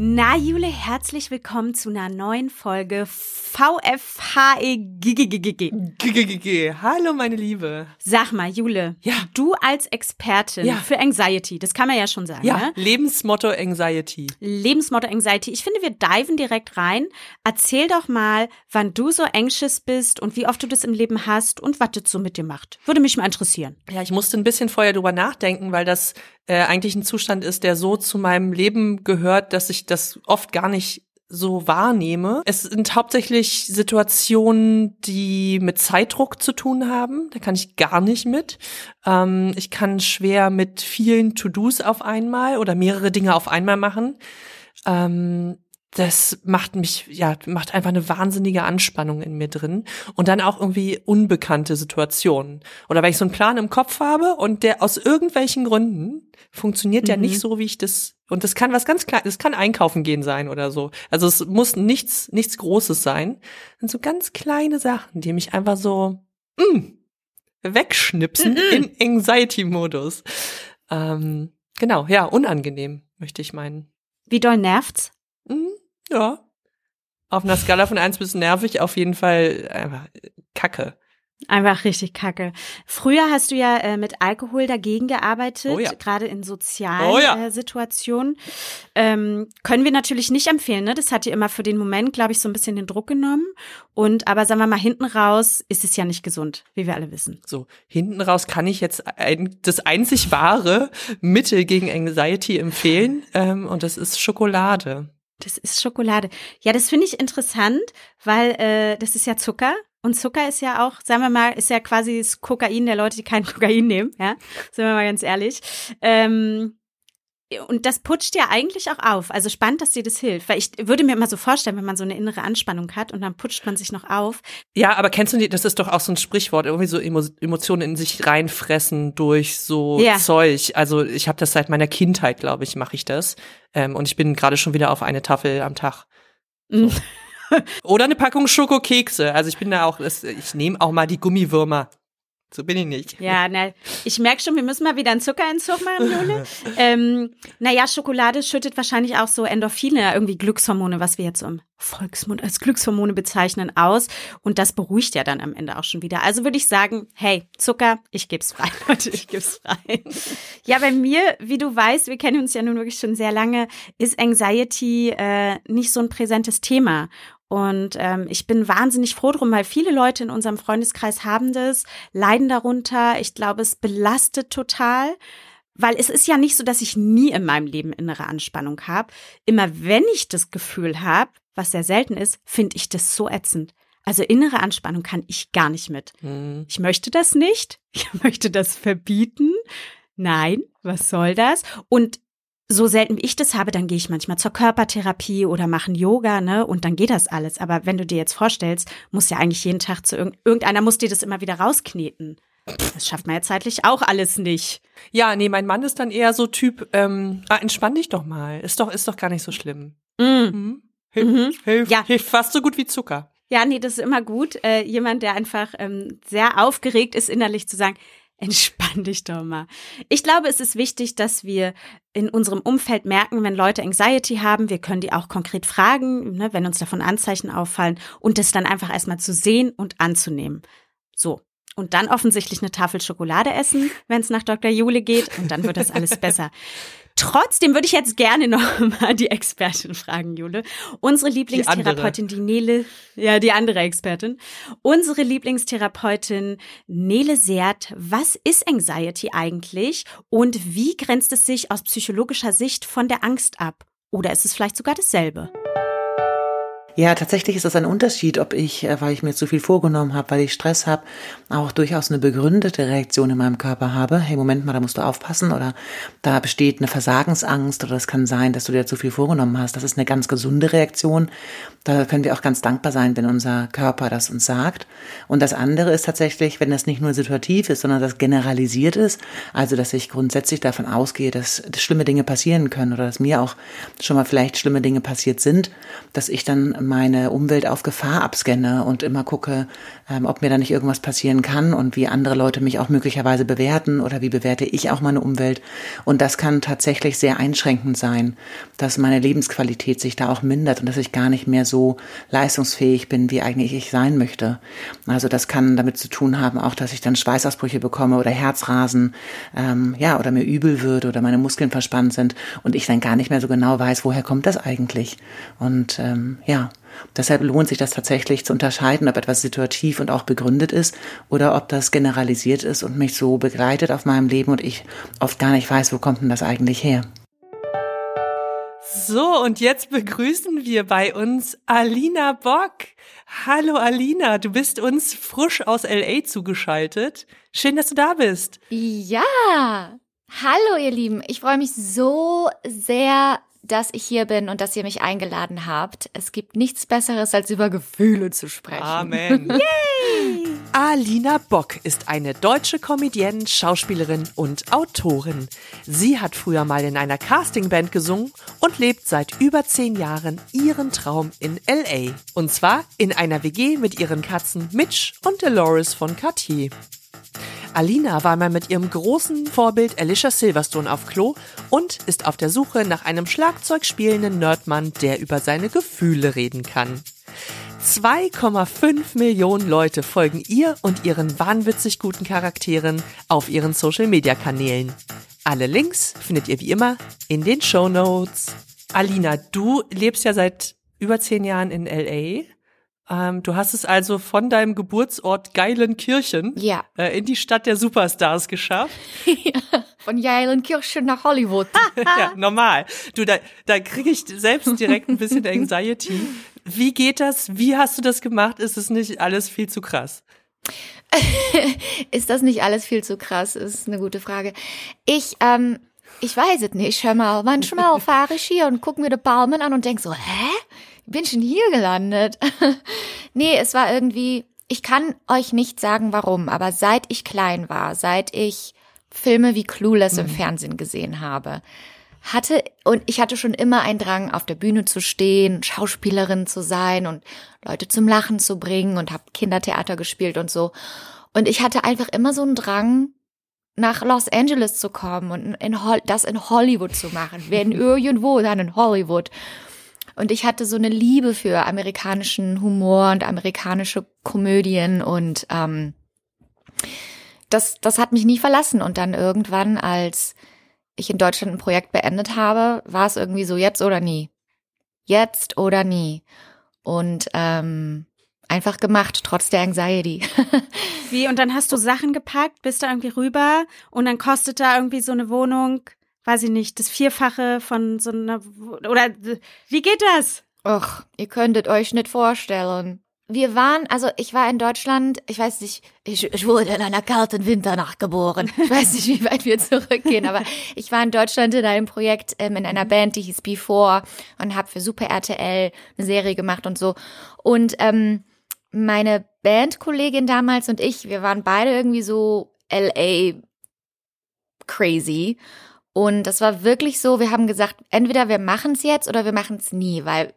Ja, Jule, herzlich willkommen zu einer neuen Folge VFHEGGGG. Hallo, meine Liebe. Sag mal, Jule, Ja. du als Expertin Ja. für Anxiety, das kann man ja schon sagen, Ja, ne? Lebensmotto Anxiety. Lebensmotto Anxiety. Ich finde, wir diven direkt rein. Erzähl doch mal, wann du so anxious bist und wie oft du das im Leben hast und was das so mit dir macht. Würde mich mal interessieren. Ja, ich musste ein bisschen vorher drüber nachdenken, weil das äh, eigentlich ein Zustand ist, der so zu meinem Leben gehört, dass ich das oft gar nicht so wahrnehme. Es sind hauptsächlich Situationen, die mit Zeitdruck zu tun haben. Da kann ich gar nicht mit. Ähm, ich kann schwer mit vielen To-Dos auf einmal oder mehrere Dinge auf einmal machen. Ähm, das macht mich, ja, macht einfach eine wahnsinnige Anspannung in mir drin. Und dann auch irgendwie unbekannte Situationen. Oder weil ich so einen Plan im Kopf habe und der aus irgendwelchen Gründen funktioniert Mhm. nicht so, wie ich das, und das kann was ganz kleines, das kann einkaufen gehen sein oder so. Also es muss nichts, nichts Großes sein. Sind so ganz kleine Sachen, die mich einfach so, mm, wegschnipsen Mhm. in Anxiety-Modus. Ähm, genau, ja, unangenehm, möchte ich meinen. Wie doll nervt's? Mhm, ja. Auf einer Skala von eins bis nervig auf jeden Fall einfach äh, Kacke. Einfach richtig kacke. Früher hast du ja äh, mit Alkohol dagegen gearbeitet, Oh ja. gerade in sozialen Oh ja. äh, Situationen. Ähm, können wir natürlich nicht empfehlen, ne? Das hat dir immer für den Moment, glaube ich, so ein bisschen den Druck genommen. Und aber sagen wir mal, hinten raus ist es ja nicht gesund, wie wir alle wissen. So, hinten raus kann ich jetzt ein, das einzig wahre Mittel gegen Anxiety empfehlen ähm, und das ist Schokolade. Das ist Schokolade. Ja, das finde ich interessant, weil äh, das ist ja Zucker. Und Zucker ist ja auch, sagen wir mal, ist ja quasi das Kokain der Leute, die kein Kokain nehmen, ja, sind wir mal ganz ehrlich. Ähm, und das putscht ja eigentlich auch auf. Also spannend, dass dir das hilft. Weil ich würde mir immer so vorstellen, wenn man so eine innere Anspannung hat und dann putscht man sich noch auf. Ja, aber kennst du die, das ist doch auch so ein Sprichwort, irgendwie so Emo Emotionen in sich reinfressen durch so Ja. Zeug. Also ich habe das seit meiner Kindheit, glaube ich, mache ich das. Ähm, und ich bin gerade schon wieder auf eine Tafel am Tag. Mm. Oder eine Packung Schokokekse. Also ich bin da auch, ich nehme auch mal die Gummiwürmer. So bin ich nicht. Ja, na, ich merke schon, wir müssen mal wieder einen Zuckerentzug machen, Jule. ähm, naja, Schokolade schüttet wahrscheinlich auch so Endorphine, irgendwie Glückshormone, was wir jetzt so im Volksmund als Glückshormone bezeichnen, aus. Und das beruhigt ja dann am Ende auch schon wieder. Also würde ich sagen, hey, Zucker, ich geb's frei, Leute, ich geb's frei. ja, bei mir, wie du weißt, wir kennen uns ja nun wirklich schon sehr lange, ist Anxiety äh, nicht so ein präsentes Thema. Und ähm, ich bin wahnsinnig froh drum, weil viele Leute in unserem Freundeskreis haben das, leiden darunter. Ich glaube, es belastet total. Weil es ist ja nicht so, dass ich nie in meinem Leben innere Anspannung habe. Immer wenn ich das Gefühl habe, was sehr selten ist, finde ich das so ätzend. Also innere Anspannung kann ich gar nicht mit. Hm. Ich möchte das nicht. Ich möchte das verbieten. Nein, was soll das? Und so selten wie ich das habe, dann gehe ich manchmal zur Körpertherapie oder mache Yoga, ne? Und dann geht das alles. Aber wenn du dir jetzt vorstellst, muss ja eigentlich jeden Tag zu irgend irgendeiner muss dir das immer wieder rauskneten. Das schafft man ja zeitlich auch alles nicht. Ja, nee, mein Mann ist dann eher so Typ, ähm, ah, entspann dich doch mal. Ist doch, ist doch gar nicht so schlimm. Mm. Hm? Hilft, Mhm. hilft, Ja. hilft fast so gut wie Zucker. Ja, nee, das ist immer gut. Äh, jemand, der einfach ähm, sehr aufgeregt ist, innerlich zu sagen, entspann dich doch mal. Ich glaube, es ist wichtig, dass wir in unserem Umfeld merken, wenn Leute Anxiety haben, wir können die auch konkret fragen, ne, wenn uns davon Anzeichen auffallen und das dann einfach erstmal zu sehen und anzunehmen. So. Und dann offensichtlich eine Tafel Schokolade essen, wenn es nach Dr. Jule geht und dann wird das alles besser. Trotzdem würde ich jetzt gerne noch mal die Expertin fragen, Jule. Unsere Lieblingstherapeutin, die, Nele, ja, die andere Expertin. Unsere Lieblingstherapeutin Nele Seert. Was ist Anxiety eigentlich und wie grenzt es sich aus psychologischer Sicht von der Angst ab? Oder ist es vielleicht sogar dasselbe? Ja, tatsächlich ist das ein Unterschied, ob ich, äh, weil ich mir zu viel vorgenommen habe, weil ich Stress habe, auch durchaus eine begründete Reaktion in meinem Körper habe. Hey, Moment mal, da musst du aufpassen oder da besteht eine Versagensangst oder es kann sein, dass du dir zu viel vorgenommen hast. Das ist eine ganz gesunde Reaktion. Da können wir auch ganz dankbar sein, wenn unser Körper das uns sagt. Und das andere ist tatsächlich, wenn das nicht nur situativ ist, sondern das generalisiert ist, also dass ich grundsätzlich davon ausgehe, dass, dass schlimme Dinge passieren können oder dass mir auch schon mal vielleicht schlimme Dinge passiert sind, dass ich dann meine Umwelt auf Gefahr abscanne und immer gucke, ähm, ob mir da nicht irgendwas passieren kann und wie andere Leute mich auch möglicherweise bewerten oder wie bewerte ich auch meine Umwelt. Und das kann tatsächlich sehr einschränkend sein, dass meine Lebensqualität sich da auch mindert und dass ich gar nicht mehr so leistungsfähig bin, wie eigentlich ich sein möchte. Also das kann damit zu tun haben, auch dass ich dann Schweißausbrüche bekomme oder Herzrasen, ähm, ja, oder mir übel wird oder meine Muskeln verspannt sind und ich dann gar nicht mehr so genau weiß, woher kommt das eigentlich. Und ähm, ja, deshalb lohnt sich das tatsächlich zu unterscheiden, ob etwas situativ und auch begründet ist oder ob das generalisiert ist und mich so begleitet auf meinem Leben und ich oft gar nicht weiß, wo kommt denn das eigentlich her. So, und jetzt begrüßen wir bei uns Alina Bock. Hallo Alina, du bist uns frisch aus LA zugeschaltet. Schön, dass du da bist. Ja, hallo ihr Lieben. Ich freue mich so sehr, dass ich hier bin und dass ihr mich eingeladen habt. Es gibt nichts Besseres, als über Gefühle zu sprechen. Amen. Yay! Alina Bock ist eine deutsche Comedienne, Schauspielerin und Autorin. Sie hat früher mal in einer Castingband gesungen und lebt seit über zehn Jahren ihren Traum in L.A. Und zwar in einer WG mit ihren Katzen Mitch und Dolores von Cartier. Alina war mal mit ihrem großen Vorbild Alicia Silverstone auf Klo und ist auf der Suche nach einem Schlagzeug spielenden Nerdmann, der über seine Gefühle reden kann. 2,5 Millionen Leute folgen ihr und ihren wahnwitzig guten Charakteren auf ihren Social Media Kanälen. Alle Links findet ihr wie immer in den Show Notes. Alina, du lebst ja seit über zehn Jahren in LA. Ähm, du hast es also von deinem Geburtsort Geilenkirchen ja. äh, in die Stadt der Superstars geschafft. ja, von Geilenkirchen nach Hollywood. ja, normal. Du, da, da kriege ich selbst direkt ein bisschen Anxiety. Wie geht das? Wie hast du das gemacht? Ist es nicht alles viel zu krass? ist das nicht alles viel zu krass? Ist eine gute Frage. Ich, ähm, ich weiß es nicht. Hör mal, manchmal fahre ich hier und gucke mir die Palmen an und denk so, hä? Bin schon hier gelandet? nee, es war irgendwie, ich kann euch nicht sagen warum, aber seit ich klein war, seit ich Filme wie Clueless mhm. im Fernsehen gesehen habe, hatte und ich hatte schon immer einen Drang auf der Bühne zu stehen, Schauspielerin zu sein und Leute zum Lachen zu bringen und habe Kindertheater gespielt und so. Und ich hatte einfach immer so einen Drang nach Los Angeles zu kommen und in das in Hollywood zu machen. Wenn irgendwo, dann in Hollywood. Und ich hatte so eine Liebe für amerikanischen Humor und amerikanische Komödien und ähm, das, das hat mich nie verlassen. Und dann irgendwann, als ich in Deutschland ein Projekt beendet habe, war es irgendwie so jetzt oder nie. Jetzt oder nie. Und ähm, einfach gemacht, trotz der Anxiety. Wie, und dann hast du Sachen gepackt, bist da irgendwie rüber und dann kostet da irgendwie so eine Wohnung weiß ich nicht, das Vierfache von so einer, oder wie geht das? Ach, ihr könntet euch nicht vorstellen. Wir waren, also ich war in Deutschland, ich weiß nicht, ich, ich wurde in einer kalten Winternacht geboren. Ich weiß nicht, wie weit wir zurückgehen, aber ich war in Deutschland in einem Projekt, ähm, in einer Band, die hieß Before und habe für Super RTL eine Serie gemacht und so. Und ähm, meine Bandkollegin damals und ich, wir waren beide irgendwie so LA crazy und das war wirklich so, wir haben gesagt, entweder wir machen es jetzt oder wir machen es nie, weil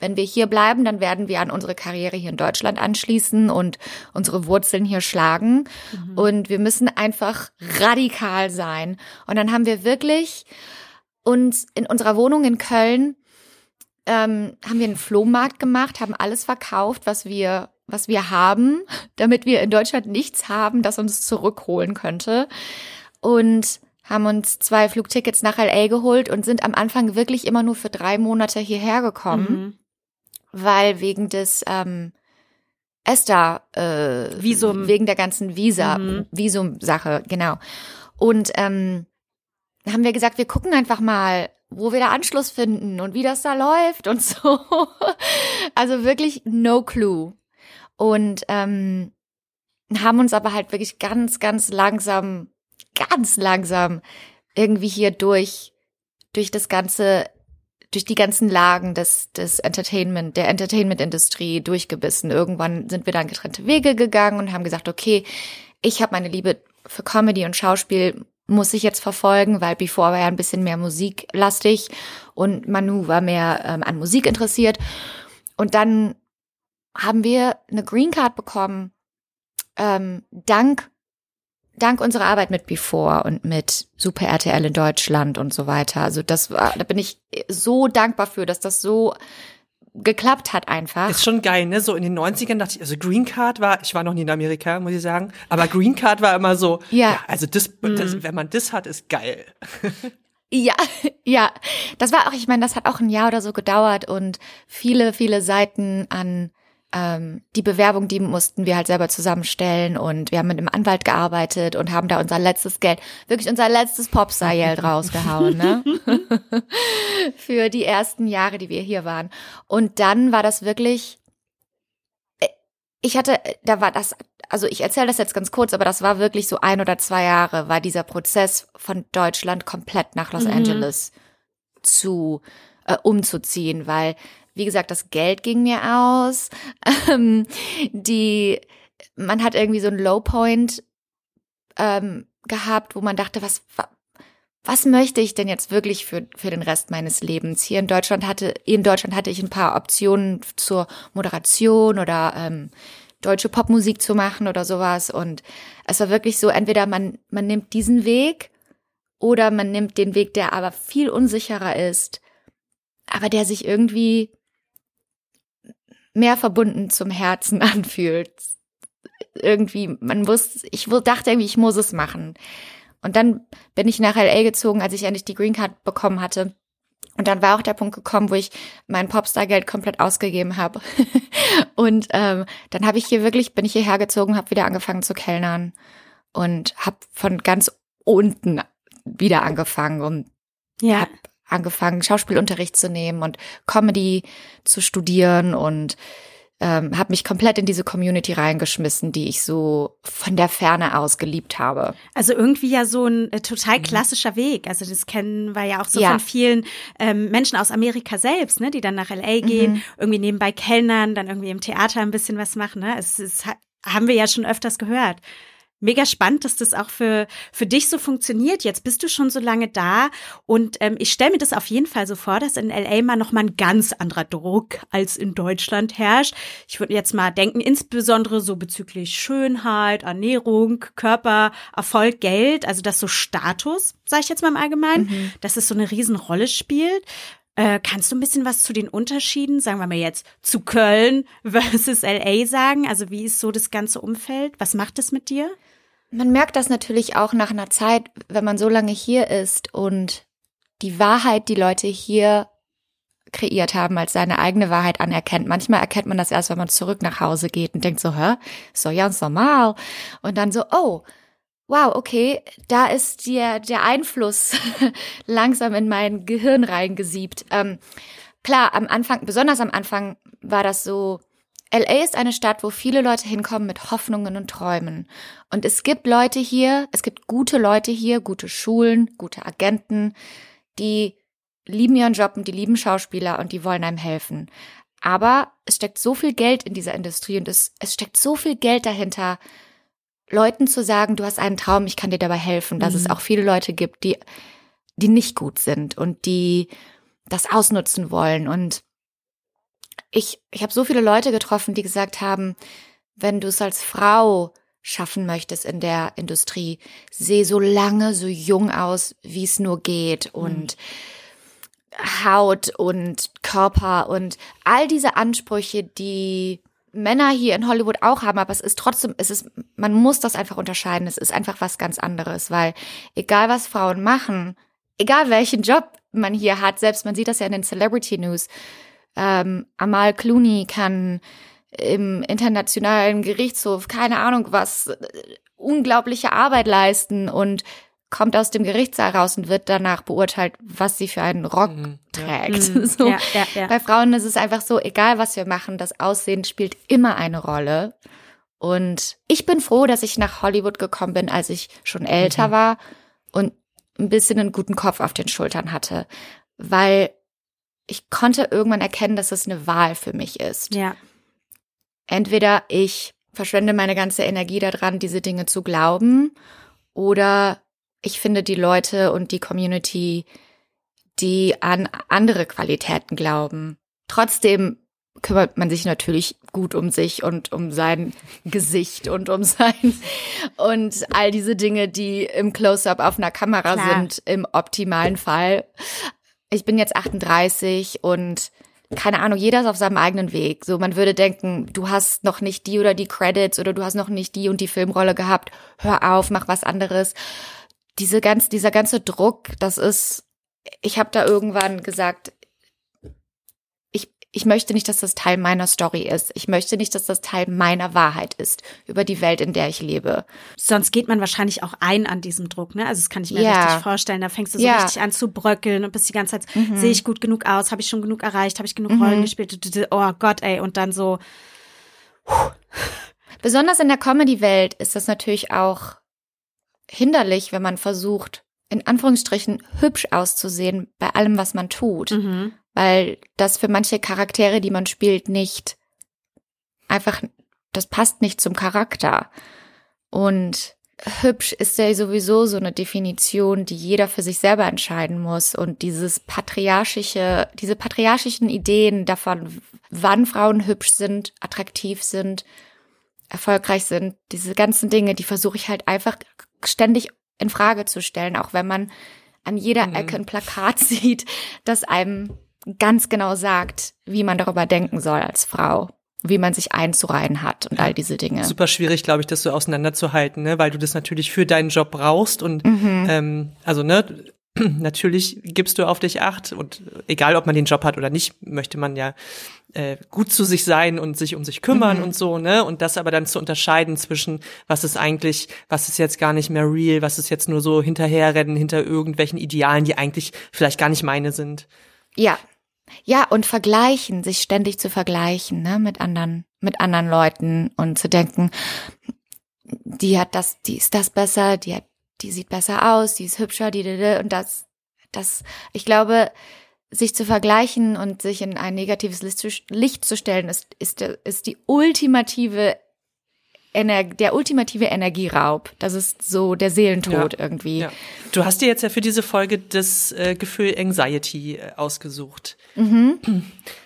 wenn wir hier bleiben, dann werden wir an unsere Karriere hier in Deutschland anschließen und unsere Wurzeln hier schlagen. Mhm. Und wir müssen einfach radikal sein. Und dann haben wir wirklich uns in unserer Wohnung in Köln ähm, haben wir einen Flohmarkt gemacht, haben alles verkauft, was wir was wir haben, damit wir in Deutschland nichts haben, das uns zurückholen könnte. Und haben uns zwei Flugtickets nach LA geholt und sind am Anfang wirklich immer nur für drei Monate hierher gekommen, mhm. weil wegen des ähm, ESTA äh, Visum wegen der ganzen Visa mhm. Visum-Sache genau. Und ähm, haben wir gesagt, wir gucken einfach mal, wo wir da Anschluss finden und wie das da läuft und so. also wirklich no clue. Und ähm, haben uns aber halt wirklich ganz, ganz langsam ganz langsam irgendwie hier durch, durch das ganze, durch die ganzen Lagen des, des Entertainment, der Entertainment-Industrie durchgebissen. Irgendwann sind wir dann getrennte Wege gegangen und haben gesagt, okay, ich habe meine Liebe für Comedy und Schauspiel muss ich jetzt verfolgen, weil Before war ja ein bisschen mehr musiklastig und Manu war mehr ähm, an Musik interessiert. und dann haben wir eine Green Card bekommen, ähm, dank dank unserer Arbeit mit Before und mit Super RTL in Deutschland und so weiter. Also das war, da bin ich so dankbar für, dass das so geklappt hat einfach. Ist schon geil, ne? So in den 90ern dachte ich, also Green Card war, ich war noch nie in Amerika, muss ich sagen, aber Green Card war immer so, Ja. ja, also das, Mhm. das, wenn man das hat, ist geil. Ja, ja. Das war auch, ich meine, das hat auch ein Jahr oder so gedauert und viele, viele Seiten an ähm, die Bewerbung, die mussten wir halt selber zusammenstellen und wir haben mit einem Anwalt gearbeitet und haben da unser letztes Geld, wirklich unser letztes Popstar-Geld rausgehauen, ne? Für die ersten Jahre, die wir hier waren. Und dann war das wirklich, äh, ich hatte, da war das, also ich erzähle das jetzt ganz kurz, aber das war wirklich so ein oder zwei Jahre, war dieser Prozess von Deutschland komplett nach Los Mhm. Angeles zu äh, umzuziehen, weil wie gesagt, das Geld ging mir aus. Ähm, die, man hat irgendwie so einen Low Point ähm, gehabt, wo man dachte, was, wa- was möchte ich denn jetzt wirklich für, für den Rest meines Lebens? Hier in Deutschland hatte, in Deutschland hatte ich ein paar Optionen zur Moderation oder ähm, deutsche Popmusik zu machen oder sowas. Und es war wirklich so, entweder man, man nimmt diesen Weg oder man nimmt den Weg, der aber viel unsicherer ist, aber der sich irgendwie mehr verbunden zum Herzen anfühlt. Irgendwie, man wusste, ich dachte irgendwie, ich muss es machen. Und dann bin ich nach LA gezogen, als ich endlich die Green Card bekommen hatte. Und dann war auch der Punkt gekommen, wo ich mein Popstar-Geld komplett ausgegeben habe. und ähm, dann habe ich hier wirklich, bin ich hierher gezogen, habe wieder angefangen zu kellnern und habe von ganz unten wieder angefangen und Ja. hab angefangen, Schauspielunterricht zu nehmen und Comedy zu studieren und ähm, habe mich komplett in diese Community reingeschmissen, die ich so von der Ferne aus geliebt habe. Also irgendwie ja so ein äh, total klassischer Weg. Also das kennen wir ja auch so Ja. von vielen ähm, Menschen aus Amerika selbst, ne, die dann nach LA gehen, irgendwie nebenbei Kellnern, dann irgendwie im Theater ein bisschen was machen. Ne? Es, es ha- haben wir ja schon öfters gehört. Mega spannend, dass das auch für, für dich so funktioniert. Jetzt bist du schon so lange da und ähm, ich stelle mir das auf jeden Fall so vor, dass in LA mal nochmal ein ganz anderer Druck als in Deutschland herrscht. Ich würde jetzt mal denken, insbesondere so bezüglich Schönheit, Ernährung, Körper, Erfolg, Geld, also das so Status, sage ich jetzt mal im Allgemeinen, dass es so eine Riesenrolle spielt. Äh, kannst du ein bisschen was zu den Unterschieden, sagen wir mal jetzt, zu Köln versus LA sagen? Also wie ist so das ganze Umfeld? Was macht es mit dir? Man merkt das natürlich auch nach einer Zeit, wenn man so lange hier ist und die Wahrheit, die Leute hier kreiert haben, als seine eigene Wahrheit anerkennt. Manchmal erkennt man das erst, wenn man zurück nach Hause geht und denkt so, hä, ist doch ganz normal. Und dann so, oh, wow, okay, da ist der, der Einfluss langsam in mein Gehirn reingesiebt. Ähm, klar, am Anfang, besonders am Anfang war das so, LA ist eine Stadt, wo viele Leute hinkommen mit Hoffnungen und Träumen. Und es gibt Leute hier, es gibt gute Leute hier, gute Schulen, gute Agenten, die lieben ihren Job und die lieben Schauspieler und die wollen einem helfen. Aber es steckt so viel Geld in dieser Industrie und es, es steckt so viel Geld dahinter, Leuten zu sagen, du hast einen Traum, ich kann dir dabei helfen, dass es auch viele Leute gibt, die, die nicht gut sind und die das ausnutzen wollen. Und ich, ich habe so viele Leute getroffen, die gesagt haben, wenn du es als Frau schaffen möchtest in der Industrie, seh so lange so jung aus, wie es nur geht und Haut und Körper und all diese Ansprüche, die Männer hier in Hollywood auch haben, aber es ist trotzdem, es ist, man muss das einfach unterscheiden. Es ist einfach was ganz anderes, weil egal was Frauen machen, egal welchen Job man hier hat, selbst man sieht das ja in den Celebrity News, ähm, Amal Clooney kann im internationalen Gerichtshof, keine Ahnung was, äh, unglaubliche Arbeit leisten und kommt aus dem Gerichtssaal raus und wird danach beurteilt, was sie für einen Rock Mhm, trägt. Mhm. So. Ja, ja, ja. Bei Frauen ist es einfach so, egal was wir machen, das Aussehen spielt immer eine Rolle. Und ich bin froh, dass ich nach Hollywood gekommen bin, als ich schon älter war und ein bisschen einen guten Kopf auf den Schultern hatte, weil ich konnte irgendwann erkennen, dass es eine Wahl für mich ist. Ja. Entweder ich verschwende meine ganze Energie daran, diese Dinge zu glauben, oder ich finde die Leute und die Community, die an andere Qualitäten glauben. Trotzdem kümmert man sich natürlich gut um sich und um sein Gesicht und um sein und all diese Dinge, die im Close-up auf einer Kamera Klar. sind, im optimalen Fall. Ich bin jetzt 38 und keine Ahnung, jeder ist auf seinem eigenen Weg. So, man würde denken, du hast noch nicht die oder die Credits oder du hast noch nicht die und die Filmrolle gehabt. Hör auf, mach was anderes. Diese ganz, dieser ganze Druck, das ist, ich habe da irgendwann gesagt, ich, möchte nicht, dass das Teil meiner Story ist. Ich möchte nicht, dass das Teil meiner Wahrheit ist über die Welt, in der ich lebe. Sonst geht man wahrscheinlich auch ein an diesem Druck, ne? Also das kann ich mir Ja. richtig vorstellen. Da fängst du so Ja. richtig an zu bröckeln und bist die ganze Zeit, sehe ich gut genug aus, habe ich schon genug erreicht, habe ich genug Mhm. Rollen gespielt? Oh Gott, ey. Und dann so, Besonders in der Comedy-Welt ist das natürlich auch hinderlich, wenn man versucht, in Anführungsstrichen hübsch auszusehen bei allem, was man tut. mhm. Weil das für manche Charaktere, die man spielt, nicht einfach, das passt nicht zum Charakter. Und hübsch ist ja sowieso so eine Definition, die jeder für sich selber entscheiden muss. Und dieses patriarchische, diese patriarchischen Ideen davon, wann Frauen hübsch sind, attraktiv sind, erfolgreich sind, diese ganzen Dinge, die versuche ich halt einfach ständig in Frage zu stellen, auch wenn man an jeder Mhm. Ecke ein Plakat sieht, das einem ganz genau sagt, wie man darüber denken soll als Frau, wie man sich einzureihen hat und all diese Dinge. Super schwierig, glaube ich, das so auseinanderzuhalten, ne? weil du das natürlich für deinen Job brauchst und Mhm. ähm, also ne, natürlich gibst du auf dich acht und egal, ob man den Job hat oder nicht, möchte man ja äh, gut zu sich sein und sich um sich kümmern Mhm. und so, ne? Und das aber dann zu unterscheiden zwischen, was ist eigentlich, was ist jetzt gar nicht mehr real, was ist jetzt nur so hinterherrennen hinter irgendwelchen Idealen, die eigentlich vielleicht gar nicht meine sind. Ja. Ja, und vergleichen, sich ständig zu vergleichen, ne, mit anderen, mit anderen Leuten und zu denken, die hat das, die ist das besser, die hat, die sieht besser aus, die ist hübscher, die, die, die und das, das, ich glaube, sich zu vergleichen und sich in ein negatives Licht zu, stellen, ist, ist, ist die ultimative Ener der ultimative Energieraub. Das ist so der Seelentod Ja. irgendwie. Ja. Du hast dir jetzt ja für diese Folge das äh, Gefühl Anxiety äh, ausgesucht. Mhm.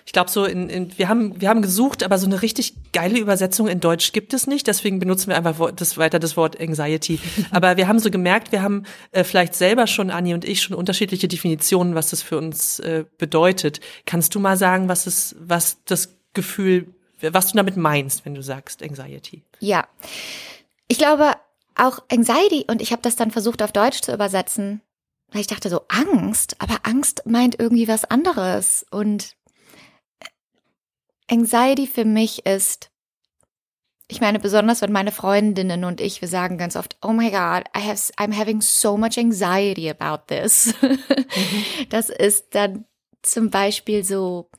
Ich glaube so in, in wir haben wir haben gesucht, aber so eine richtig geile Übersetzung in Deutsch gibt es nicht, deswegen benutzen wir einfach das weiter das Wort Anxiety. aber wir haben so gemerkt, wir haben äh, vielleicht selber schon Anni und ich schon unterschiedliche Definitionen, was das für uns äh, bedeutet. Kannst du mal sagen, was es was das Gefühl was du damit meinst, wenn du sagst Anxiety? Ja. Ich glaube, auch Anxiety, und ich habe das dann versucht auf Deutsch zu übersetzen, weil ich dachte so, Angst, aber Angst meint irgendwie was anderes. Und Anxiety für mich ist, ich meine, besonders wenn meine Freundinnen und ich, wir sagen ganz oft, oh my God, I have, I'm having so much anxiety about this. Das ist dann zum Beispiel so,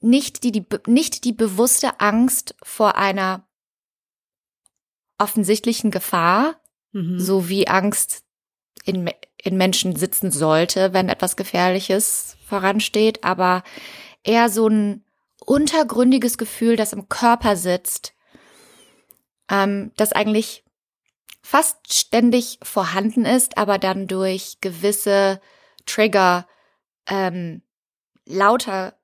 nicht die, die, nicht die bewusste Angst vor einer offensichtlichen Gefahr, Mhm. so wie Angst in, in Menschen sitzen sollte, wenn etwas Gefährliches voransteht, aber eher so ein untergründiges Gefühl, das im Körper sitzt, ähm, das eigentlich fast ständig vorhanden ist, aber dann durch gewisse Trigger ähm, lauter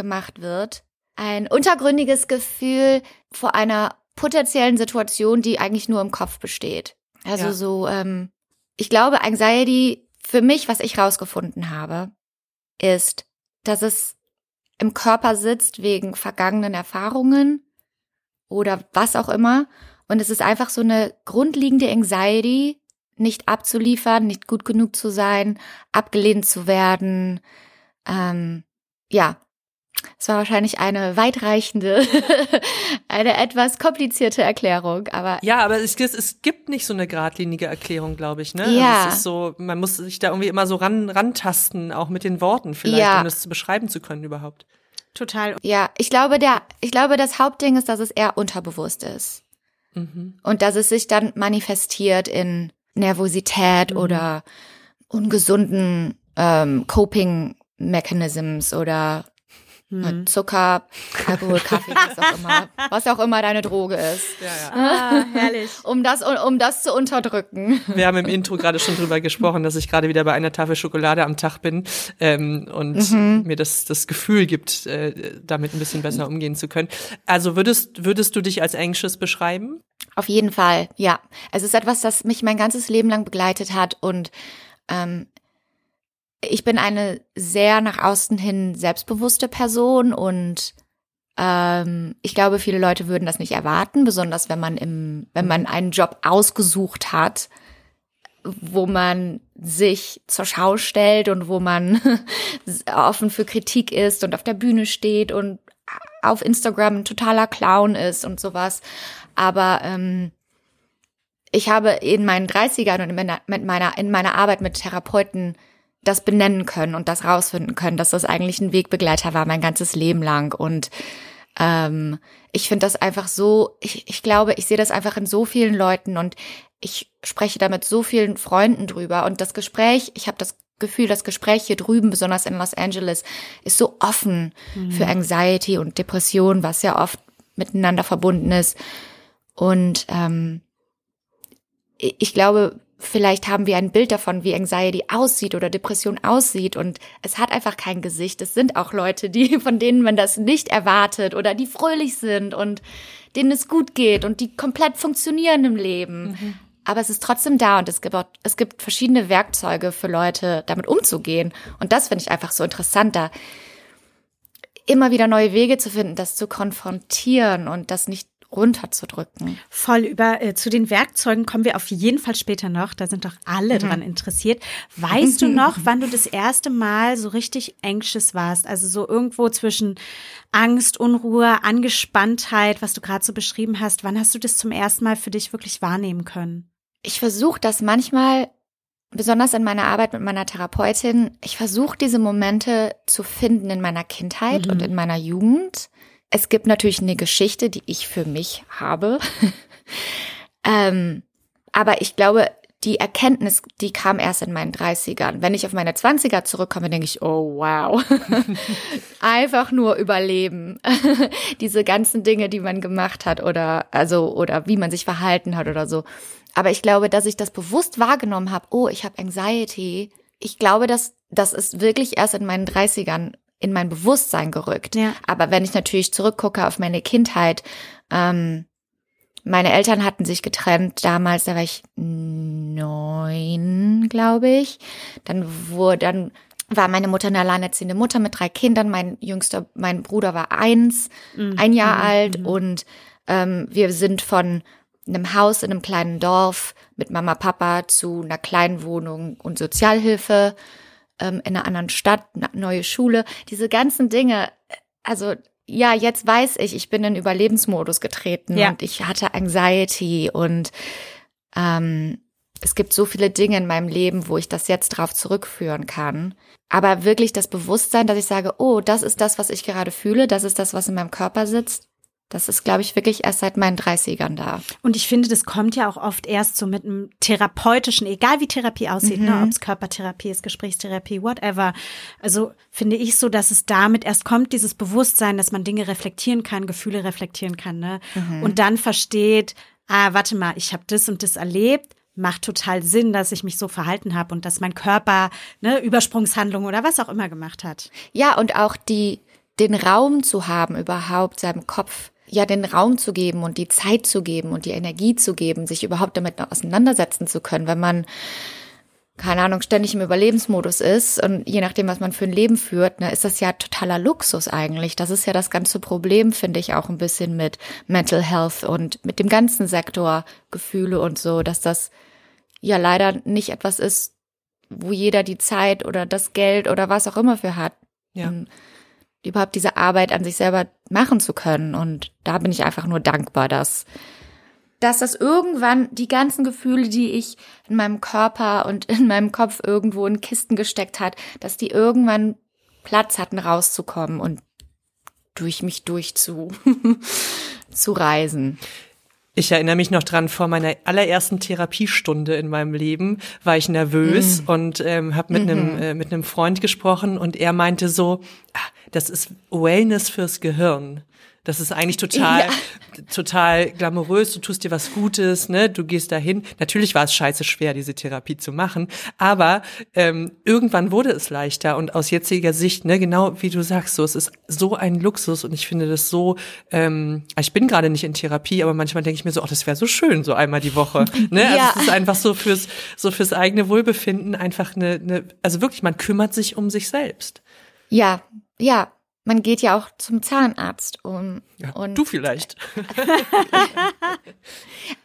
gemacht wird. Ein untergründiges Gefühl vor einer potenziellen Situation, die eigentlich nur im Kopf besteht. Also Ja. so, ähm, ich glaube, Anxiety für mich, was ich rausgefunden habe, ist, dass es im Körper sitzt wegen vergangenen Erfahrungen oder was auch immer. Und es ist einfach so eine grundlegende Anxiety, nicht abzuliefern, nicht gut genug zu sein, abgelehnt zu werden. Ähm, ja, es war wahrscheinlich eine weitreichende, eine etwas komplizierte Erklärung, aber Ja, aber es, es, es gibt nicht so eine geradlinige Erklärung, glaube ich. Ne? Ja. Also es ist so, man muss sich da irgendwie immer so ran, rantasten, auch mit den Worten vielleicht, Ja. um das zu beschreiben zu können überhaupt. Total. ja, ich glaube, der, ich glaube, das Hauptding ist, dass es eher unterbewusst ist. Mhm. Und dass es sich dann manifestiert in Nervosität oder ungesunden ähm, Coping Mechanisms oder Mit Zucker, Alkohol, Kaffee, was auch immer, was auch immer deine Droge ist. Ah, herrlich. Um das, um das zu unterdrücken. Wir haben im Intro gerade schon drüber gesprochen, dass ich gerade wieder bei einer Tafel Schokolade am Tag bin ähm, und mir das, das Gefühl gibt, äh, damit ein bisschen besser umgehen zu können. Also würdest, würdest du dich als anxious beschreiben? Auf jeden Fall, ja. Es ist etwas, das mich mein ganzes Leben lang begleitet hat und ähm, ich bin eine sehr nach außen hin selbstbewusste Person und ähm, ich glaube, viele Leute würden das nicht erwarten, besonders wenn man im, wenn man einen Job ausgesucht hat, wo man sich zur Schau stellt und wo man offen für Kritik ist und auf der Bühne steht und auf Instagram ein totaler Clown ist und sowas. Aber ähm, ich habe in meinen 30ern und in meiner, in meiner Arbeit mit Therapeuten das benennen können und das rausfinden können, dass das eigentlich ein Wegbegleiter war mein ganzes Leben lang. Und ähm, ich finde das einfach so, ich, ich glaube, ich sehe das einfach in so vielen Leuten und ich spreche da mit so vielen Freunden drüber. Und das Gespräch, ich habe das Gefühl, das Gespräch hier drüben, besonders in Los Angeles, ist so offen für Anxiety und Depression, was ja oft miteinander verbunden ist. Und ähm, ich glaube, vielleicht haben wir ein Bild davon, wie Anxiety aussieht oder Depression aussieht und es hat einfach kein Gesicht. Es sind auch Leute, die, von denen man das nicht erwartet oder die fröhlich sind und denen es gut geht und die komplett funktionieren im Leben. Aber es ist trotzdem da und es gibt, auch, es gibt verschiedene Werkzeuge für Leute, damit umzugehen. Und das finde ich einfach so interessant, da immer wieder neue Wege zu finden, das zu konfrontieren und das nicht runterzudrücken. Voll über äh, zu den Werkzeugen kommen wir auf jeden Fall später noch. Da sind doch alle dran interessiert. Weißt du noch, wann du das erste Mal so richtig anxious warst? Also so irgendwo zwischen Angst, Unruhe, Angespanntheit, was du gerade so beschrieben hast. Wann hast du das zum ersten Mal für dich wirklich wahrnehmen können? Ich versuche das manchmal, besonders in meiner Arbeit mit meiner Therapeutin, ich versuche diese Momente zu finden in meiner Kindheit und in meiner Jugend. Es gibt natürlich eine Geschichte, die ich für mich habe. ähm, aber ich glaube, die Erkenntnis, die kam erst in meinen 30ern. Wenn ich auf meine 20er zurückkomme, denke ich, oh wow. Einfach nur überleben. Diese ganzen Dinge, die man gemacht hat oder also oder wie man sich verhalten hat oder so. Aber ich glaube, dass ich das bewusst wahrgenommen habe, oh, ich habe Anxiety. Ich glaube, dass das ist wirklich erst in meinen 30ern in mein Bewusstsein gerückt. Ja. Aber wenn ich natürlich zurückgucke auf meine Kindheit, ähm, meine Eltern hatten sich getrennt damals, da war ich neun, glaube ich. Dann wurde, dann war meine Mutter eine alleinerziehende Mutter mit drei Kindern. Mein jüngster, mein Bruder war eins, ein Jahr alt und ähm, wir sind von einem Haus in einem kleinen Dorf mit Mama, Papa zu einer kleinen Wohnung und Sozialhilfe ähm, in einer anderen Stadt, eine neue Schule. Diese ganzen Dinge, also ja, jetzt weiß ich, ich bin in Überlebensmodus getreten Ja. und ich hatte Anxiety und ähm, es gibt so viele Dinge in meinem Leben, wo ich das jetzt drauf zurückführen kann. Aber wirklich das Bewusstsein, dass ich sage, oh, das ist das, was ich gerade fühle, das ist das, was in meinem Körper sitzt, das ist, glaube ich, wirklich erst seit meinen 30ern da. Und ich finde, das kommt ja auch oft erst so mit einem therapeutischen, egal wie Therapie aussieht, ne, ob es Körpertherapie ist, Gesprächstherapie, whatever. Also finde ich so, dass es damit erst kommt, dieses Bewusstsein, dass man Dinge reflektieren kann, Gefühle reflektieren kann, ne? Und dann versteht, ah, warte mal, ich habe das und das erlebt. Macht total Sinn, dass ich mich so verhalten habe und dass mein Körper ne, Übersprungshandlungen oder was auch immer gemacht hat. Ja, und auch die, den Raum zu haben, überhaupt seinem Kopf, ja, den Raum zu geben und die Zeit zu geben und die Energie zu geben, sich überhaupt damit auseinandersetzen zu können, wenn man, keine Ahnung, ständig im Überlebensmodus ist und je nachdem, was man für ein Leben führt, ne, ist das ja totaler Luxus eigentlich. Das ist ja das ganze Problem, finde ich, auch ein bisschen mit Mental Health und mit dem ganzen Sektor Gefühle und so, dass das ja leider nicht etwas ist, wo jeder die Zeit oder das Geld oder was auch immer für hat, Ja. Überhaupt diese Arbeit an sich selber machen zu können. Und da bin ich einfach nur dankbar, dass, dass das irgendwann die ganzen Gefühle, die ich in meinem Körper und in meinem Kopf irgendwo in Kisten gesteckt hat, dass die irgendwann Platz hatten, rauszukommen und durch mich durch zu, zu reisen. Ich erinnere mich noch dran, vor meiner allerersten Therapiestunde in meinem Leben war ich nervös mm. und ähm, habe mit einem mm äh, mit einem Freund gesprochen und er meinte so, ah, das ist Wellness fürs Gehirn. Das ist eigentlich total, ja. total glamourös. Du tust dir was Gutes, ne? Du gehst dahin. Natürlich war es scheiße schwer, diese Therapie zu machen, aber ähm, irgendwann wurde es leichter. Und aus jetziger Sicht, ne, genau wie du sagst, so es ist so ein Luxus und ich finde das so. Ähm, ich bin gerade nicht in Therapie, aber manchmal denke ich mir so, oh, das wäre so schön, so einmal die Woche. Ne? Also ja. Es ist einfach so fürs, so fürs eigene Wohlbefinden einfach eine, eine, also wirklich, man kümmert sich um sich selbst. Ja, ja, man geht ja auch zum Zahnarzt um. Ja, und du vielleicht.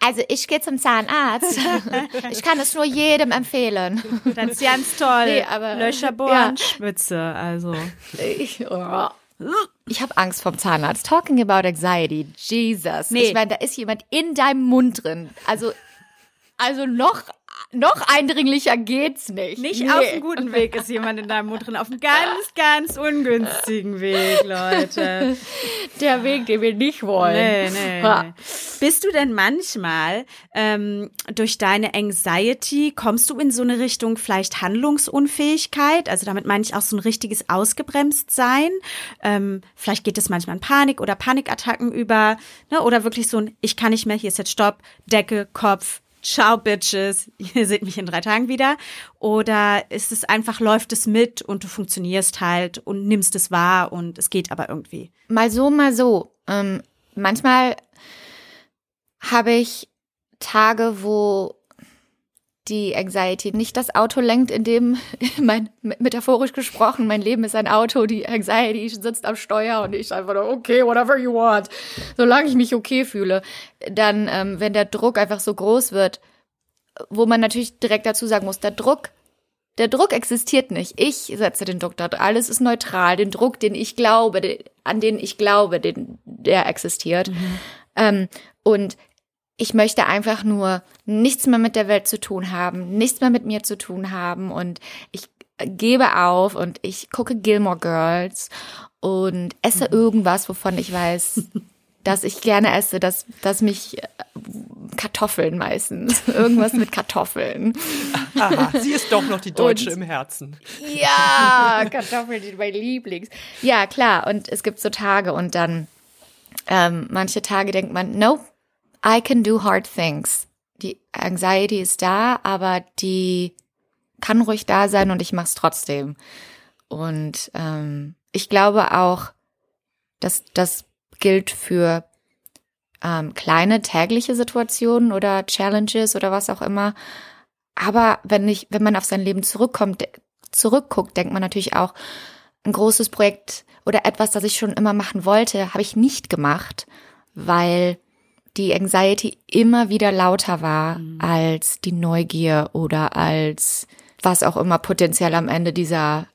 also ich gehe zum Zahnarzt. Ich kann es nur jedem empfehlen. Das ist ganz toll. Nee, aber, Löcher bohren, ja. Schwitze, also. Ich, oh. Ich habe Angst vom Zahnarzt. Talking about anxiety, Jesus. Nee. Ich meine, da ist jemand in deinem Mund drin. Also, also noch noch eindringlicher geht's nicht. Nicht nee. auf einem guten Weg ist jemand in deinem Mund drin. Auf einem ganz, ganz ungünstigen Weg, Leute. Der Weg, den wir nicht wollen. Nee, nee, nee. Bist du denn manchmal ähm, durch deine Anxiety, kommst du in so eine Richtung vielleicht Handlungsunfähigkeit? Also damit meine ich auch so ein richtiges Ausgebremstsein. Ähm, vielleicht geht es manchmal in Panik oder Panikattacken über. Ne? Oder wirklich so ein, ich kann nicht mehr, hier ist jetzt Stopp, Decke, Kopf, ciao Bitches, ihr seht mich in drei Tagen wieder? Oder ist es einfach, läuft es mit und du funktionierst halt und nimmst es wahr und es geht aber irgendwie? Mal so, mal so. Ähm, manchmal habe ich Tage, wo die Anxiety nicht das Auto lenkt, in dem mein metaphorisch gesprochen, mein Leben ist ein Auto, die Anxiety sitzt am Steuer und ich einfach nur, okay, whatever you want, solange ich mich okay fühle. Dann, ähm, wenn der Druck einfach so groß wird, wo man natürlich direkt dazu sagen muss, der Druck, der Druck existiert nicht. Ich setze den Druck dort. Alles ist neutral. Den Druck, den ich glaube, den, an den ich glaube, den, der existiert. Mhm. Ähm, und ich möchte einfach nur nichts mehr mit der Welt zu tun haben, nichts mehr mit mir zu tun haben und ich gebe auf und ich gucke Gilmore Girls und esse mhm. irgendwas, wovon ich weiß, dass ich gerne esse, dass, dass mich äh, Kartoffeln meistens. Irgendwas mit Kartoffeln. Aha, sie ist doch noch die Deutsche und, im Herzen. Ja, Kartoffeln sind mein Lieblings. Ja, klar. Und es gibt so Tage und dann ähm, manche Tage denkt man, nope, I can do hard things. Die Anxiety ist da, aber die kann ruhig da sein und ich mach's trotzdem. Und ähm, ich glaube auch, dass das gilt für ähm, kleine tägliche Situationen oder Challenges oder was auch immer. Aber wenn ich, wenn man auf sein Leben zurückkommt, zurückguckt, denkt man natürlich auch, ein großes Projekt oder etwas, das ich schon immer machen wollte, habe ich nicht gemacht, weil die Anxiety immer wieder lauter war mhm. als die Neugier oder als was auch immer potenziell am Ende dieser,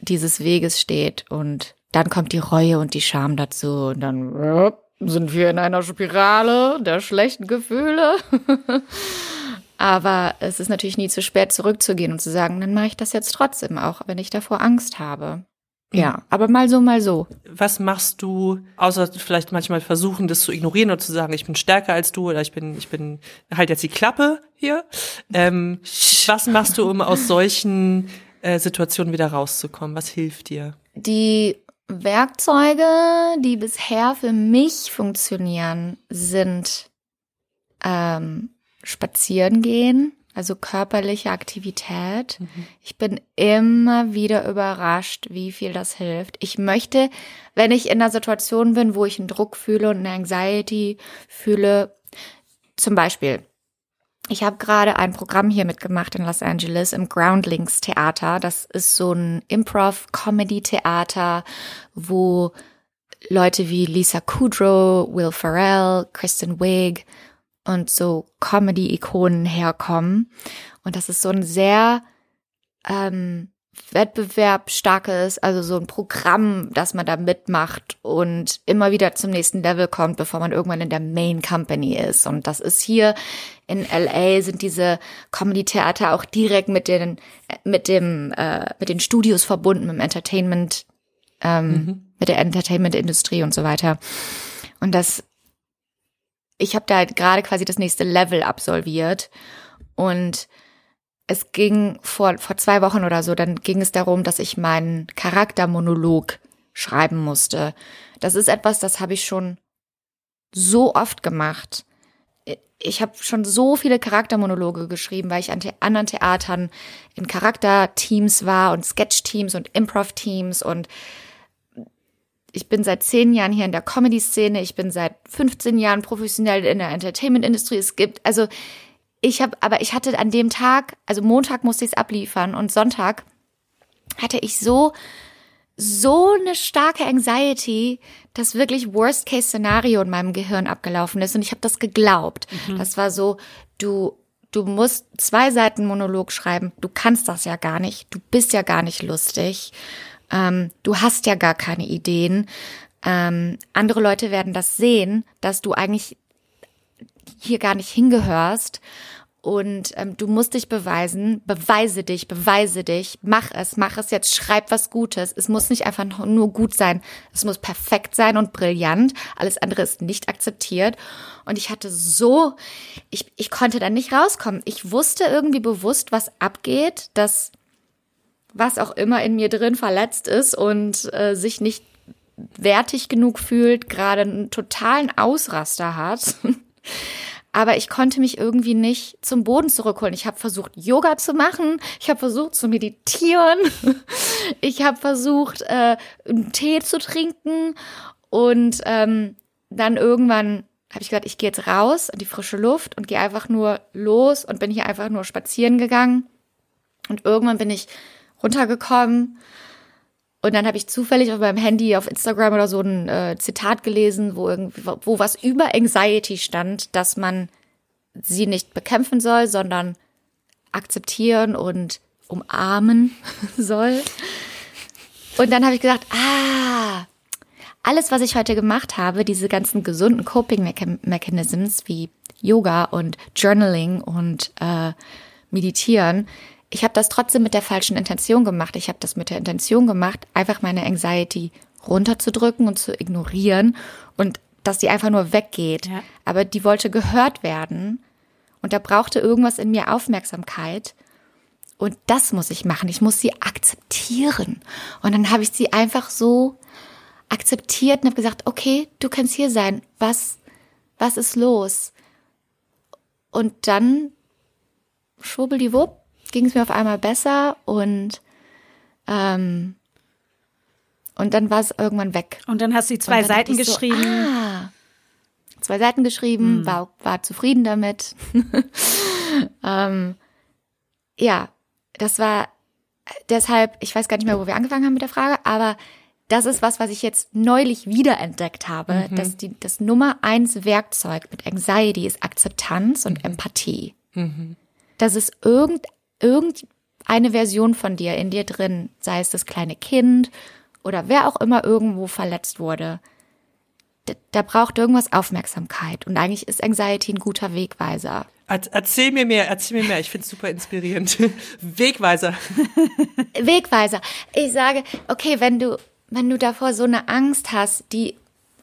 dieses Weges steht. Und dann kommt die Reue und die Scham dazu und dann sind wir in einer Spirale der schlechten Gefühle. Aber es ist natürlich nie zu spät zurückzugehen und zu sagen, dann mache ich das jetzt trotzdem, auch wenn ich davor Angst habe. Ja, aber mal so, mal so. Was machst du, außer vielleicht manchmal versuchen, das zu ignorieren oder zu sagen, ich bin stärker als du oder ich bin, ich bin halt jetzt die Klappe hier. Ähm, was machst du, um aus solchen äh, Situationen wieder rauszukommen? Was hilft dir? Die Werkzeuge, die bisher für mich funktionieren, sind ähm, spazieren gehen, also körperliche Aktivität. Mhm. Ich bin immer wieder überrascht, wie viel das hilft. Ich möchte, wenn ich in einer Situation bin, wo ich einen Druck fühle und eine Anxiety fühle, zum Beispiel, ich habe gerade ein Programm hier mitgemacht in Los Angeles im Groundlings Theater. Das ist so ein Improv-Comedy-Theater, wo Leute wie Lisa Kudrow, Will Ferrell, Kristen Wiig und so Comedy-Ikonen herkommen. Und das ist so ein sehr ähm, wettbewerbstarkes, also so ein Programm, dass man da mitmacht und immer wieder zum nächsten Level kommt, bevor man irgendwann in der Main Company ist. Und das ist hier in LA sind diese Comedy-Theater auch direkt mit den mit dem äh, mit den Studios verbunden, mit dem Entertainment, ähm, mhm. mit der Entertainment-Industrie und so weiter. Und das ich habe da gerade quasi das nächste Level absolviert und es ging vor, vor zwei Wochen oder so, dann ging es darum, dass ich meinen Charaktermonolog schreiben musste. Das ist etwas, das habe ich schon so oft gemacht. Ich habe schon so viele Charaktermonologe geschrieben, weil ich an anderen Theatern in Charakterteams war und Sketchteams und Improv-Teams und ich bin seit zehn Jahren hier in der Comedy-Szene, ich bin seit 15 Jahren professionell in der Entertainment-Industrie. Es gibt, also ich habe, aber ich hatte an dem Tag, also Montag musste ich es abliefern und Sonntag hatte ich so so eine starke Anxiety, dass wirklich Worst-Case-Szenario in meinem Gehirn abgelaufen ist und ich habe das geglaubt. Mhm. Das war so, du du musst zwei Seiten Monolog schreiben. Du kannst das ja gar nicht. Du bist ja gar nicht lustig. Ähm, du hast ja gar keine Ideen. Ähm, andere Leute werden das sehen, dass du eigentlich hier gar nicht hingehörst. Und ähm, du musst dich beweisen, beweise dich, beweise dich, mach es, mach es jetzt, schreib was Gutes. Es muss nicht einfach nur gut sein, es muss perfekt sein und brillant. Alles andere ist nicht akzeptiert. Und ich hatte so, ich, ich konnte da nicht rauskommen. Ich wusste irgendwie bewusst, was abgeht, dass was auch immer in mir drin verletzt ist und äh, sich nicht wertig genug fühlt, gerade einen totalen Ausraster hat. aber ich konnte mich irgendwie nicht zum Boden zurückholen. Ich habe versucht, Yoga zu machen, ich habe versucht zu meditieren, ich habe versucht, äh, einen Tee zu trinken und ähm, dann irgendwann habe ich gesagt, ich gehe jetzt raus in die frische Luft und gehe einfach nur los und bin hier einfach nur spazieren gegangen. Und irgendwann bin ich runtergekommen und dann habe ich zufällig auf meinem Handy auf Instagram oder so ein äh, Zitat gelesen, wo irgendwie, wo was über Anxiety stand, dass man sie nicht bekämpfen soll, sondern akzeptieren und umarmen soll. Und dann habe ich gedacht, ah, alles, was ich heute gemacht habe, diese ganzen gesunden Coping-Mechanisms wie Yoga und Journaling und äh, Meditieren, ich habe das trotzdem mit der falschen Intention gemacht. Ich habe das mit der Intention gemacht, einfach meine Anxiety runterzudrücken und zu ignorieren und dass die einfach nur weggeht. Ja. Aber die wollte gehört werden und da brauchte irgendwas in mir Aufmerksamkeit. Und das muss ich machen. Ich muss sie akzeptieren. Und dann habe ich sie einfach so akzeptiert und habe gesagt, okay, du kannst hier sein. Was, was ist los? Und dann schwubbeldiwupp ging es mir auf einmal besser und ähm, und dann war es irgendwann weg. Und dann hast du die zwei Seiten geschrieben. So, ah, zwei Seiten geschrieben, hm. war, war zufrieden damit. ähm, ja, das war deshalb, ich weiß gar nicht mehr, wo wir angefangen haben mit der Frage, aber das ist was, was ich jetzt neulich wiederentdeckt habe, mhm. dass die, das Nummer eins Werkzeug mit Anxiety ist Akzeptanz und mhm. Empathie. Mhm. Dass es irgend, irgendeine Version von dir in dir drin, sei es das kleine Kind oder wer auch immer irgendwo verletzt wurde, da, braucht irgendwas Aufmerksamkeit. Und eigentlich ist Anxiety ein guter Wegweiser. Erzähl mir mehr, erzähl mir mehr. Ich finde es super inspirierend. Wegweiser. Wegweiser. Ich sage, okay, wenn du, wenn du davor so eine Angst hast, die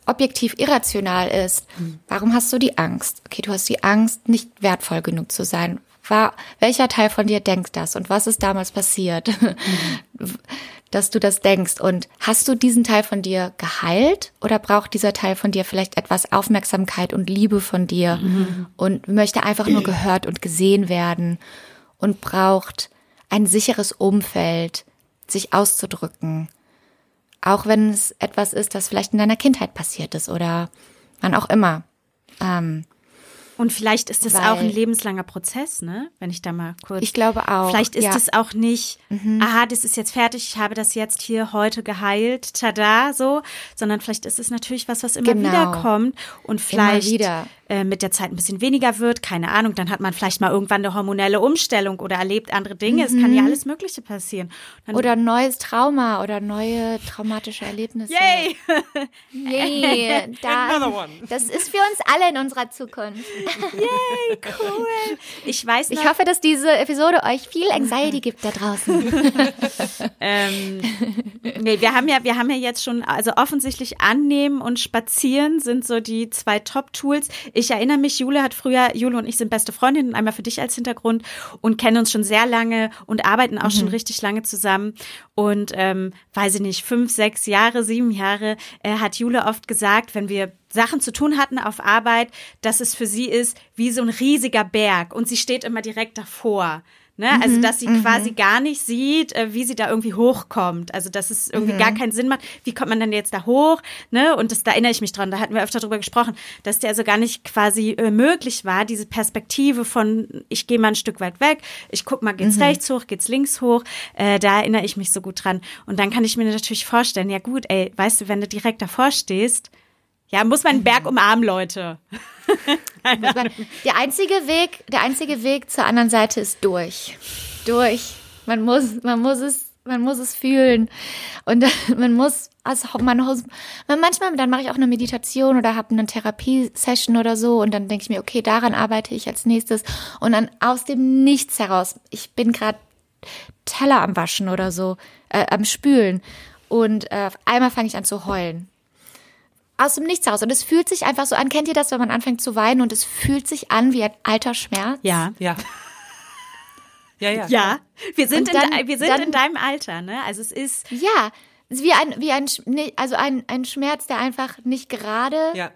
objektiv irrational ist, warum hast du die Angst? Okay, du hast die Angst, nicht wertvoll genug zu sein. War, welcher Teil von dir denkt das und was ist damals passiert, mhm. dass du das denkst? Und hast du diesen Teil von dir geheilt oder braucht dieser Teil von dir vielleicht etwas Aufmerksamkeit und Liebe von dir mhm. und möchte einfach nur gehört und gesehen werden und braucht ein sicheres Umfeld, sich auszudrücken? Auch wenn es etwas ist, das vielleicht in deiner Kindheit passiert ist oder wann auch immer. Ähm, und vielleicht ist es auch ein lebenslanger Prozess, ne? Wenn ich da mal kurz. Ich glaube auch. Vielleicht ist es auch nicht, mhm. aha, das ist jetzt fertig, ich habe das jetzt hier heute geheilt, tada, so, sondern vielleicht ist es natürlich was, was immer genau. wieder kommt und vielleicht. Äh, mit der Zeit ein bisschen weniger wird, keine Ahnung, dann hat man vielleicht mal irgendwann eine hormonelle Umstellung oder erlebt andere Dinge. Mhm. Es kann ja mhm. alles Mögliche passieren. Dann oder neues Trauma oder neue traumatische Erlebnisse. Yay! Yay! Da, das ist für uns alle in unserer Zukunft. Yay, cool. Ich weiß noch, Ich hoffe, dass diese Episode euch viel Anxiety gibt da draußen. ähm, nee, wir haben ja, wir haben ja jetzt schon, also offensichtlich annehmen und spazieren sind so die zwei Top-Tools ich erinnere mich, Jule hat früher, Jule und ich sind beste Freundinnen, einmal für dich als Hintergrund und kennen uns schon sehr lange und arbeiten auch mhm. schon richtig lange zusammen. Und ähm, weiß ich nicht, fünf, sechs Jahre, sieben Jahre, äh, hat Jule oft gesagt, wenn wir Sachen zu tun hatten auf Arbeit, dass es für sie ist wie so ein riesiger Berg und sie steht immer direkt davor. Ne? Also, mhm, dass sie mhm. quasi gar nicht sieht, äh, wie sie da irgendwie hochkommt. Also, dass es irgendwie mhm. gar keinen Sinn macht. Wie kommt man denn jetzt da hoch? Ne? Und das, da erinnere ich mich dran, da hatten wir öfter drüber gesprochen, dass der also gar nicht quasi äh, möglich war, diese Perspektive von, ich gehe mal ein Stück weit weg, ich guck mal, geht's mhm. rechts hoch, geht's links hoch. Äh, da erinnere ich mich so gut dran. Und dann kann ich mir natürlich vorstellen, ja gut, ey, weißt du, wenn du direkt davor stehst, ja, muss man einen Berg umarmen, Leute. der einzige Weg, der einzige Weg zur anderen Seite ist durch. Durch. Man muss, man muss es, man muss es fühlen. Und man muss, also man, man manchmal, dann mache ich auch eine Meditation oder habe eine Therapiesession oder so und dann denke ich mir, okay, daran arbeite ich als nächstes. Und dann aus dem Nichts heraus, ich bin gerade Teller am Waschen oder so, äh, am Spülen. Und äh, auf einmal fange ich an zu heulen aus dem Nichts heraus. Und es fühlt sich einfach so an. Kennt ihr das, wenn man anfängt zu weinen und es fühlt sich an wie ein alter Schmerz? Ja. Ja. Ja, ja. Ja, wir sind, dann, in, wir sind dann, in deinem Alter, ne? Also es ist. Ja, wie ein, wie ein, also ein, ein Schmerz, der einfach nicht gerade ja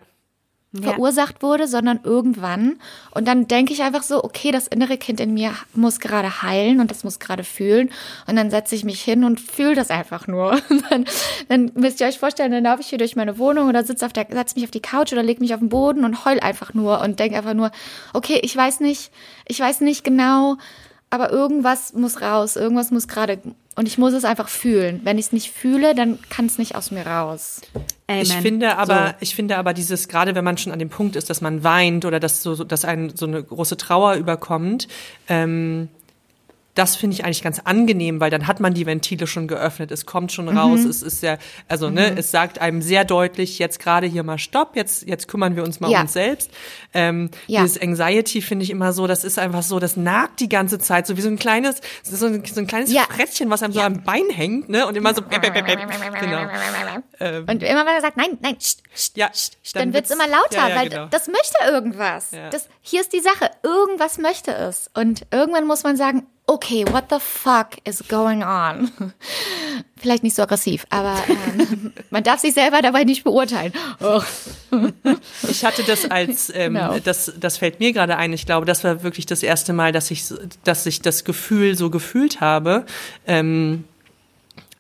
verursacht wurde, sondern irgendwann. Und dann denke ich einfach so, okay, das innere Kind in mir muss gerade heilen und das muss gerade fühlen. Und dann setze ich mich hin und fühle das einfach nur. dann, dann müsst ihr euch vorstellen, dann laufe ich hier durch meine Wohnung oder sitze auf der, setze mich auf die Couch oder lege mich auf den Boden und heul einfach nur und denke einfach nur, okay, ich weiß nicht, ich weiß nicht genau, aber irgendwas muss raus, irgendwas muss gerade und ich muss es einfach fühlen. Wenn ich es nicht fühle, dann kann es nicht aus mir raus. Amen. Ich finde aber, so. ich finde aber dieses, gerade wenn man schon an dem Punkt ist, dass man weint oder dass so, dass einen so eine große Trauer überkommt, ähm, das finde ich eigentlich ganz angenehm, weil dann hat man die Ventile schon geöffnet, es kommt schon raus, mhm. es ist ja, also ne, mhm. ne, es sagt einem sehr deutlich, jetzt gerade hier mal Stopp, jetzt jetzt kümmern wir uns mal ja. um uns selbst. Ähm, ja. Dieses Anxiety finde ich immer so, das ist einfach so, das nagt die ganze Zeit, so wie so ein kleines, so ein, so ein kleines ja. Frettchen, was einem so am Bein hängt, ne, und immer so, bäp, bäp, bäp, genau. Ähm, und immer wenn er sagt, nein, nein, st, st, ja, st, dann, dann wird's immer lauter, weil genau. das möchte irgendwas. Das, hier ist die Sache, irgendwas möchte es und irgendwann muss man sagen, okay, what the fuck is going on? Vielleicht nicht so aggressiv, aber ähm, man darf sich selber dabei nicht beurteilen. Oh. Ich hatte das als, ähm, no. Genau. das, das fällt mir gerade ein. Ich glaube, das war wirklich das erste Mal, dass ich, dass ich das Gefühl so gefühlt habe. Ähm,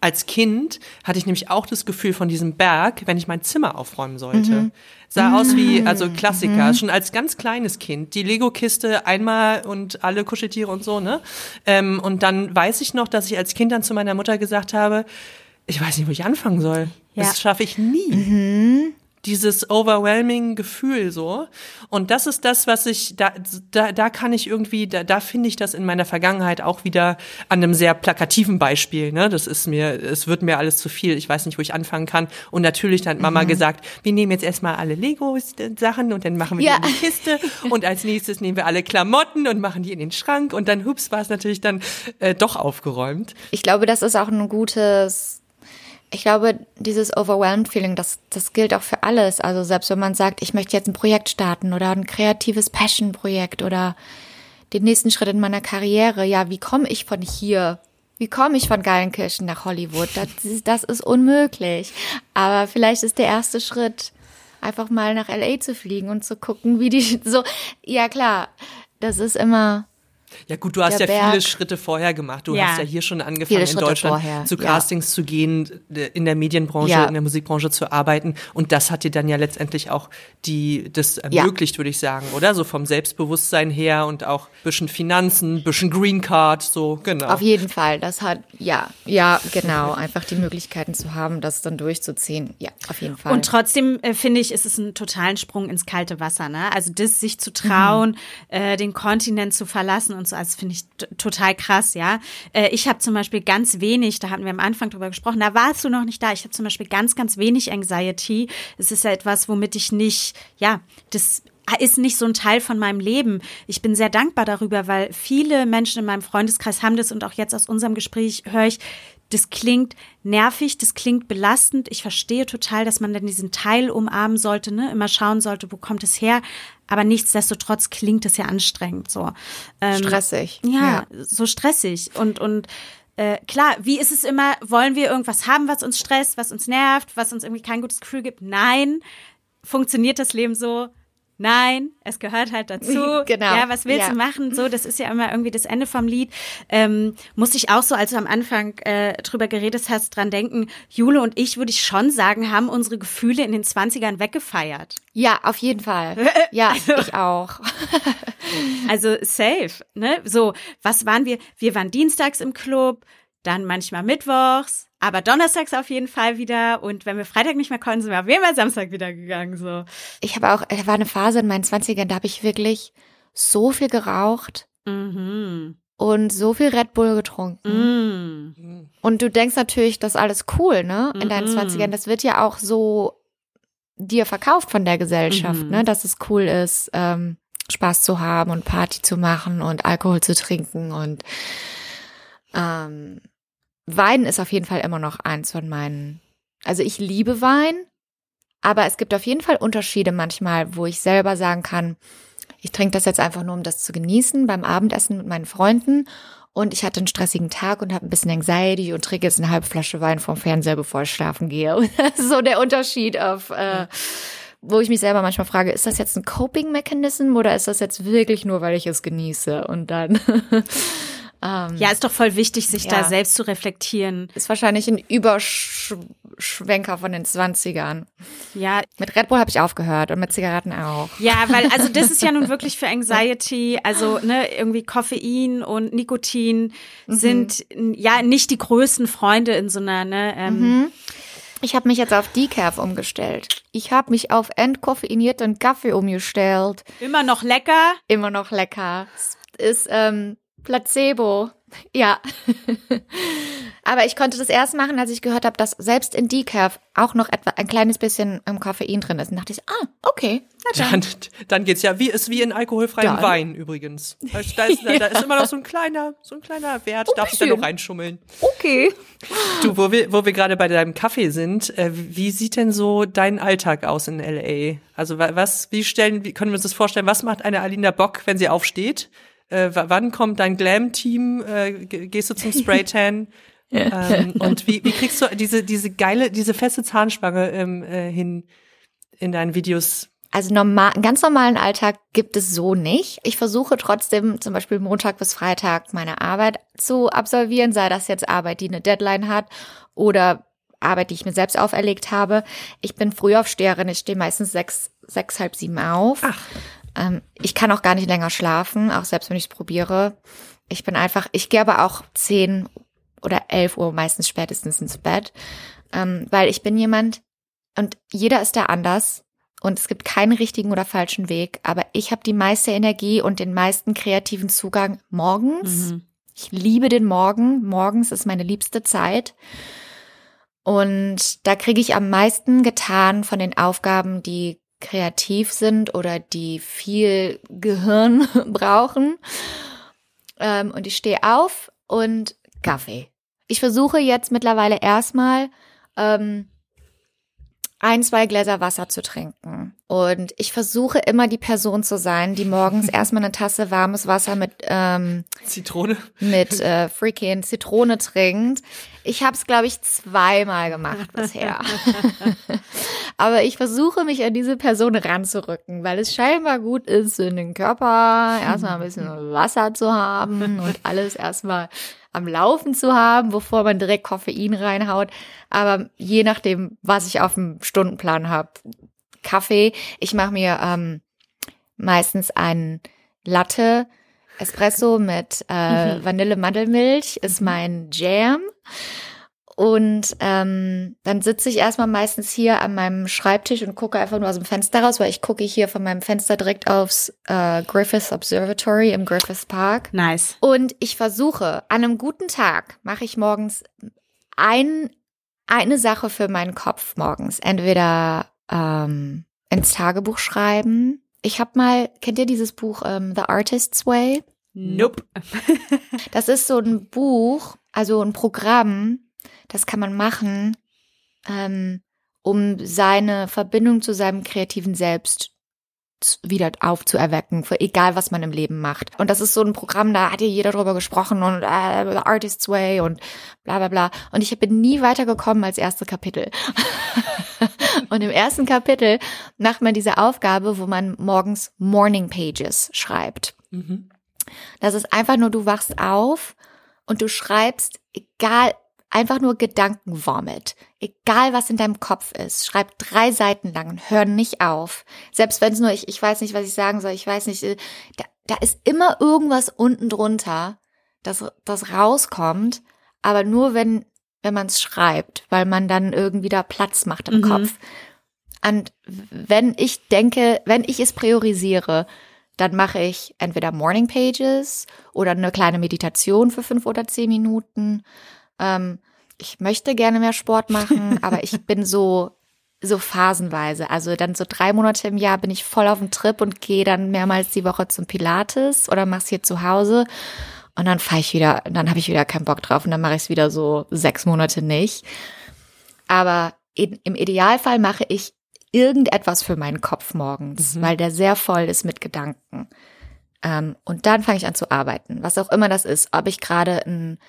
als Kind hatte ich nämlich auch das Gefühl von diesem Berg, wenn ich mein Zimmer aufräumen sollte. Mhm. Sah mhm. aus wie, also Klassiker, mhm. schon als ganz kleines Kind. Die Lego-Kiste einmal und alle Kuscheltiere und so, ne? Ähm, und dann weiß ich noch, dass ich als Kind dann zu meiner Mutter gesagt habe, ich weiß nicht, wo ich anfangen soll. Ja. Das schaffe ich nie. Mhm dieses overwhelming Gefühl so. Und das ist das, was ich, da, da, da kann ich irgendwie, da, da finde ich das in meiner Vergangenheit auch wieder an einem sehr plakativen Beispiel. Ne? Das ist mir, es wird mir alles zu viel. Ich weiß nicht, wo ich anfangen kann. Und natürlich dann hat Mama mhm. gesagt, wir nehmen jetzt erstmal alle Lego-Sachen und dann machen wir ja. die in die Kiste. und als nächstes nehmen wir alle Klamotten und machen die in den Schrank. Und dann, hups, war es natürlich dann äh, doch aufgeräumt. Ich glaube, das ist auch ein gutes ich glaube, dieses overwhelmed Feeling, das, das gilt auch für alles. Also selbst wenn man sagt, ich möchte jetzt ein Projekt starten oder ein kreatives Passion-Projekt oder den nächsten Schritt in meiner Karriere. Ja, wie komme ich von hier? Wie komme ich von Geilenkirchen nach Hollywood? Das, das ist unmöglich. Aber vielleicht ist der erste Schritt, einfach mal nach LA zu fliegen und zu gucken, wie die so, ja klar, das ist immer, ja gut, du hast ja Berg. viele Schritte vorher gemacht. Du ja. hast ja hier schon angefangen, in Deutschland vorher. zu Castings ja. zu gehen, in der Medienbranche, ja. in der Musikbranche zu arbeiten. Und das hat dir dann ja letztendlich auch die, das ermöglicht, würde ich sagen, oder? So vom Selbstbewusstsein her und auch bisschen Finanzen, bisschen Green Card, so, genau. Auf jeden Fall. Das hat, ja, ja, genau. Einfach die Möglichkeiten zu haben, das dann durchzuziehen. Ja, auf jeden Fall. Und trotzdem äh, finde ich, ist es ein totalen Sprung ins kalte Wasser, ne? Also das, sich zu trauen, mhm. äh, den Kontinent zu verlassen und so, also finde ich total krass, ja. Äh, ich habe zum Beispiel ganz wenig, da hatten wir am Anfang drüber gesprochen, da warst du noch nicht da. Ich habe zum Beispiel ganz, ganz wenig Anxiety. Es ist ja etwas, womit ich nicht, ja, das ist nicht so ein Teil von meinem Leben. Ich bin sehr dankbar darüber, weil viele Menschen in meinem Freundeskreis haben das und auch jetzt aus unserem Gespräch höre ich, das klingt nervig, das klingt belastend. Ich verstehe total, dass man dann diesen Teil umarmen sollte, ne? immer schauen sollte, wo kommt es her. Aber nichtsdestotrotz klingt es ja anstrengend so. Ähm, Stressig. ja, so stressig und und äh, klar, wie ist es immer, wollen wir irgendwas haben, was uns stresst, was uns nervt, was uns irgendwie kein gutes Gefühl gibt? Nein. Funktioniert das Leben so? Nein, es gehört halt dazu. Genau. Ja, was willst Ja. du machen? So, das ist ja immer irgendwie das Ende vom Lied. Ähm, muss ich auch so, als du am Anfang äh, drüber geredet hast, dran denken, Jule und ich, würde ich schon sagen, haben unsere Gefühle in den 20ern weggefeiert. Ja, auf jeden Fall. Ja, ich auch. Also safe, ne? So, was waren wir? Wir waren dienstags im Club, dann manchmal mittwochs, aber donnerstags auf jeden Fall wieder. Und wenn wir Freitag nicht mehr konnten, sind wir auf jeden Fall Samstag wieder gegangen. So. Ich habe auch, da war eine Phase in meinen 20ern, da habe ich wirklich so viel geraucht Mhm. und so viel Red Bull getrunken. Mhm. Und du denkst natürlich, das ist alles cool, ne? In deinen Mhm. 20ern. Das wird ja auch so dir verkauft von der Gesellschaft, Mhm. ne? Dass es cool ist, ähm, Spaß zu haben und Party zu machen und Alkohol zu trinken und ähm, Wein ist auf jeden Fall immer noch eins von meinen. Also ich liebe Wein, aber es gibt auf jeden Fall Unterschiede manchmal, wo ich selber sagen kann, ich trinke das jetzt einfach nur, um das zu genießen beim Abendessen mit meinen Freunden. Und ich hatte einen stressigen Tag und habe ein bisschen Anxiety und trinke jetzt eine halbe Flasche Wein vom Fernseher, bevor ich schlafen gehe. Und das ist so der Unterschied auf, äh, wo ich mich selber manchmal frage, ist das jetzt ein Coping-Mechanism oder ist das jetzt wirklich nur, weil ich es genieße? Und dann ähm, Ja, ist doch voll wichtig, sich Ja. da selbst zu reflektieren. ist wahrscheinlich ein Überschwenker von den 20ern. Ja, Mit Red Bull habe ich aufgehört und mit Zigaretten auch. Ja, weil also das ist ja nun wirklich für Anxiety, also ne, irgendwie Koffein und Nikotin Mhm. sind ja nicht die größten Freunde in so einer, ne, ähm, Ich habe mich jetzt auf Decaf umgestellt. Ich habe mich auf entkoffeinierten Kaffee umgestellt. immer noch lecker. Immer noch lecker. Es ist ähm, Placebo. Ja. Aber ich konnte das erst machen, als ich gehört habe, dass selbst in Decaf auch noch etwa ein kleines bisschen ähm, Koffein drin ist. Und dachte ich, ah, okay. Dann, dann geht's ja wie ist wie in alkoholfreiem Dann. Wein übrigens. Da ist, da, ist, da ist immer noch so ein kleiner, so ein kleiner Wert, darf ich da noch reinschummeln. Okay. Du, wo wir, wo wir gerade bei deinem Kaffee sind, äh, wie sieht denn so dein Alltag aus in LA? Also wa- was, wie stellen, wie können wir uns das vorstellen? Was macht eine Alina Bock, wenn sie aufsteht? Äh, wann kommt dein Glam-Team? Äh, ge- gehst du zum Spraytan? ähm, und wie, wie kriegst du diese, diese geile, diese feste Zahnspange ähm, äh, hin in deinen Videos? Also normal, einen ganz normalen Alltag gibt es so nicht. Ich versuche trotzdem zum Beispiel Montag bis Freitag meine Arbeit zu absolvieren, sei das jetzt Arbeit, die eine Deadline hat oder Arbeit, die ich mir selbst auferlegt habe. Ich bin Frühaufsteherin, ich stehe meistens sechs, sechs, halb sieben auf. Ach. Ähm, ich kann auch gar nicht länger schlafen, auch selbst wenn ich es probiere. Ich bin einfach, ich gehe aber auch zehn oder elf Uhr meistens spätestens ins Bett, ähm, weil ich bin jemand und jeder ist da anders und es gibt keinen richtigen oder falschen Weg, aber ich habe die meiste Energie und den meisten kreativen Zugang morgens. Mhm. Ich liebe den Morgen. Morgens ist meine liebste Zeit. Und da kriege ich am meisten getan von den Aufgaben, die kreativ sind oder die viel Gehirn brauchen. Ähm, und ich stehe auf und Kaffee. Ich versuche jetzt mittlerweile erstmal ähm, ein, zwei Gläser Wasser zu trinken. Und ich versuche immer die Person zu sein, die morgens erstmal eine Tasse warmes Wasser mit ähm, Zitrone? mit äh, freaking Zitrone trinkt. Ich habe es, glaube ich, zweimal gemacht bisher. Aber ich versuche mich an diese Person ranzurücken, weil es scheinbar gut ist, in den Körper erstmal ein bisschen Wasser zu haben und alles erstmal am Laufen zu haben, bevor man direkt Koffein reinhaut. Aber je nachdem, was ich auf dem Stundenplan habe, Kaffee. Ich mache mir ähm, meistens einen Latte Espresso mit äh, Vanille-Mandelmilch ist mein Jam. Und ähm, dann sitze ich erstmal meistens hier an meinem Schreibtisch und gucke einfach nur aus dem Fenster raus, weil ich gucke hier von meinem Fenster direkt aufs äh, Griffith Observatory im Griffith Park. Nice. Und ich versuche, an einem guten Tag mache ich morgens ein, eine Sache für meinen Kopf morgens. Entweder ähm, ins Tagebuch schreiben. Ich habe mal, kennt ihr dieses Buch ähm, The Artist's Way? Nope. Das ist so ein Buch, also ein Programm, das kann man machen, ähm, um seine Verbindung zu seinem kreativen Selbst wieder aufzuerwecken, für egal was man im Leben macht. Und das ist so ein Programm, da hat ja jeder drüber gesprochen und äh, Artist's Way und bla bla bla. Und ich bin nie weitergekommen als erste Kapitel. und im ersten Kapitel macht man diese Aufgabe, wo man morgens Morning Pages schreibt. Mhm. Das ist einfach nur, du wachst auf und du schreibst, egal, einfach nur Gedankenvomit. Egal, was in deinem Kopf ist. Schreib drei Seiten lang und hör nicht auf. Selbst wenn es nur, ich, ich weiß nicht, was ich sagen soll, ich weiß nicht, äh, da, da ist immer irgendwas unten drunter, das, das rauskommt, aber nur wenn, wenn man es schreibt, weil man dann irgendwie da Platz macht im Mhm. Kopf. Und wenn ich denke, wenn ich es priorisiere, dann mache ich entweder Morning Pages oder eine kleine Meditation für fünf oder zehn Minuten. Ähm, ich möchte gerne mehr Sport machen, aber ich bin so so phasenweise. Also dann so drei Monate im Jahr bin ich voll auf dem Trip und gehe dann mehrmals die Woche zum Pilates oder mach's hier zu Hause. Und dann fahre ich wieder, dann habe ich wieder keinen Bock drauf und dann mache ich es wieder so sechs Monate nicht. Aber in, im Idealfall mache ich irgendetwas für meinen Kopf morgens, weil der sehr voll ist mit Gedanken. Ähm, und dann fange ich an zu arbeiten, was auch immer das ist. Ob ich gerade einen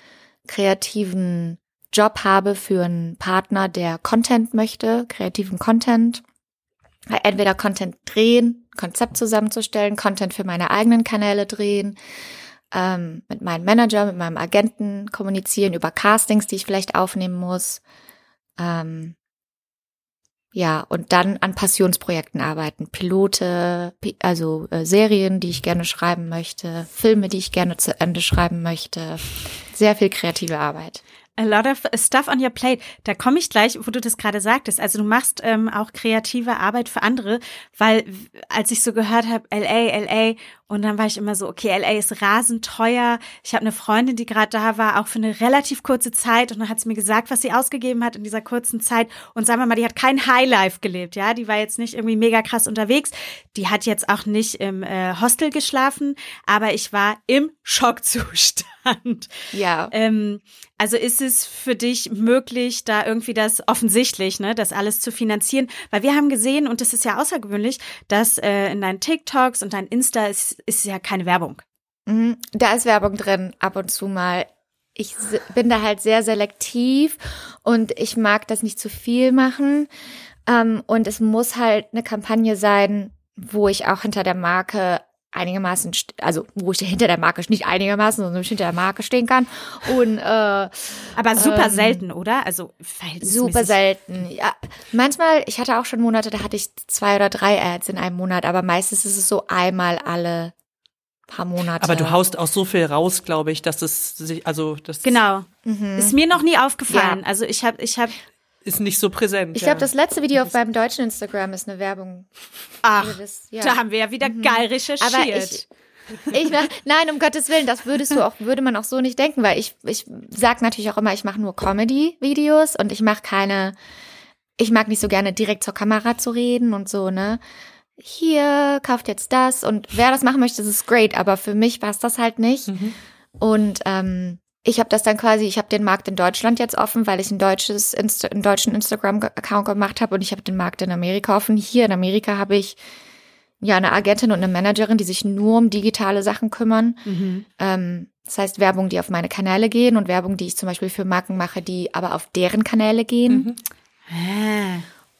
kreativen Job habe für einen Partner, der Content möchte, kreativen Content. Entweder Content drehen, Konzept zusammenzustellen, Content für meine eigenen Kanäle drehen, ähm, mit meinem Manager, mit meinem Agenten kommunizieren über Castings, die ich vielleicht aufnehmen muss. Ähm, ja, und dann an Passionsprojekten arbeiten. Pilote, Pi- also äh, Serien, die ich gerne schreiben möchte, Filme, die ich gerne zu Ende schreiben möchte. Sehr viel kreative Arbeit. A lot of stuff on your plate. Da komme ich gleich, wo du das gerade sagtest. Also du machst ähm, auch kreative Arbeit für andere, weil als ich so gehört habe, LA, LA, und dann war ich immer so, okay, LA ist rasend teuer. Ich habe eine Freundin, die gerade da war, auch für eine relativ kurze Zeit, und dann hat sie mir gesagt, was sie ausgegeben hat in dieser kurzen Zeit. Und sagen wir mal, die hat kein Highlife gelebt, ja, die war jetzt nicht irgendwie mega krass unterwegs. Die hat jetzt auch nicht im äh, Hostel geschlafen, aber ich war im Schockzustand. Ja. Ähm, also ist es für dich möglich, da irgendwie das offensichtlich, ne, das alles zu finanzieren? Weil wir haben gesehen, und das ist ja außergewöhnlich, dass äh, in deinen TikToks und dein Insta ist, ist ja keine Werbung. Mhm, Da ist Werbung drin, ab und zu mal. Ich bin da halt sehr selektiv und ich mag das nicht zu viel machen. Ähm, und es muss halt eine Kampagne sein, wo ich auch hinter der Marke einigermaßen, also wo ich hinter der Marke nicht einigermaßen, sondern hinter der Marke stehen kann. Und äh, Aber super Ähm, selten, oder? Also super selten. Ja, manchmal, ich hatte auch schon Monate, da hatte ich zwei oder drei Ads in einem Monat, aber meistens ist es so einmal alle paar Monate. Aber du haust auch so viel raus, glaube ich, dass es sich, also das Genau. Mhm. Ist mir noch nie aufgefallen. Ja. Also ich habe, ich habe, ist nicht so präsent. Ich ja. glaube, das letzte Video auf meinem deutschen Instagram ist eine Werbung. ach, Also das- ja. da haben wir ja wieder geil recherchiert. Aber ich, ich mach, nein, um Gottes Willen, das würdest du auch, würde man auch so nicht denken, weil ich, ich sag natürlich auch immer, ich mache nur Comedy-Videos und ich mache keine, ich mag nicht so gerne direkt zur Kamera zu reden und so, ne? Hier, kauft jetzt das und wer das machen möchte, das ist great, aber für mich es das halt nicht. Mhm. Und ähm, ich habe das dann quasi, ich habe den Markt in Deutschland jetzt offen, weil ich ein deutsches Insta einen deutschen Instagram-Account gemacht habe und ich habe den Markt in Amerika offen. Hier in Amerika habe ich ja eine Agentin und eine Managerin, die sich nur um digitale Sachen kümmern. Mhm. Ähm, das heißt Werbung, die auf meine Kanäle gehen und Werbung, die ich zum Beispiel für Marken mache, die aber auf deren Kanäle gehen. Ah.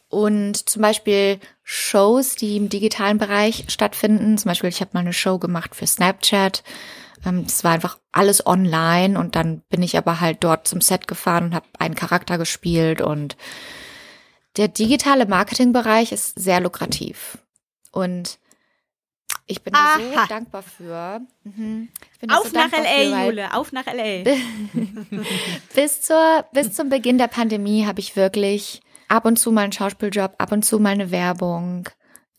Und zum Beispiel Shows, die im digitalen Bereich stattfinden. Zum Beispiel, ich habe mal eine Show gemacht für Snapchat. Ähm, Das war einfach alles online und dann bin ich aber halt dort zum Set gefahren und habe einen Charakter gespielt und der digitale Marketingbereich ist sehr lukrativ. Und ich bin da so Aha. dankbar für. Mhm. Auf so nach dankbar für, LA, weil- Jule, auf nach LA. bis zur bis zum Beginn der Pandemie habe ich wirklich ab und zu mal einen Schauspieljob, ab und zu mal eine Werbung,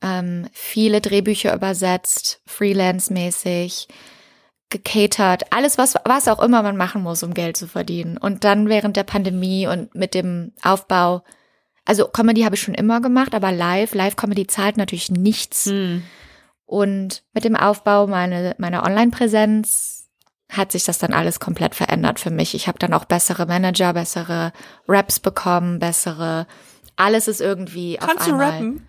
ähm, viele Drehbücher übersetzt, freelance-mäßig, gecatert, alles was was auch immer man machen muss, um Geld zu verdienen. Und dann während der Pandemie und mit dem Aufbau, also Comedy habe ich schon immer gemacht, aber live, Live-Comedy zahlt natürlich nichts. Hm. Und mit dem Aufbau meine, meiner Online-Präsenz hat sich das dann alles komplett verändert für mich. Ich habe dann auch bessere Manager, bessere Raps bekommen, bessere. Alles ist irgendwie auf Kannst du einmal. rappen?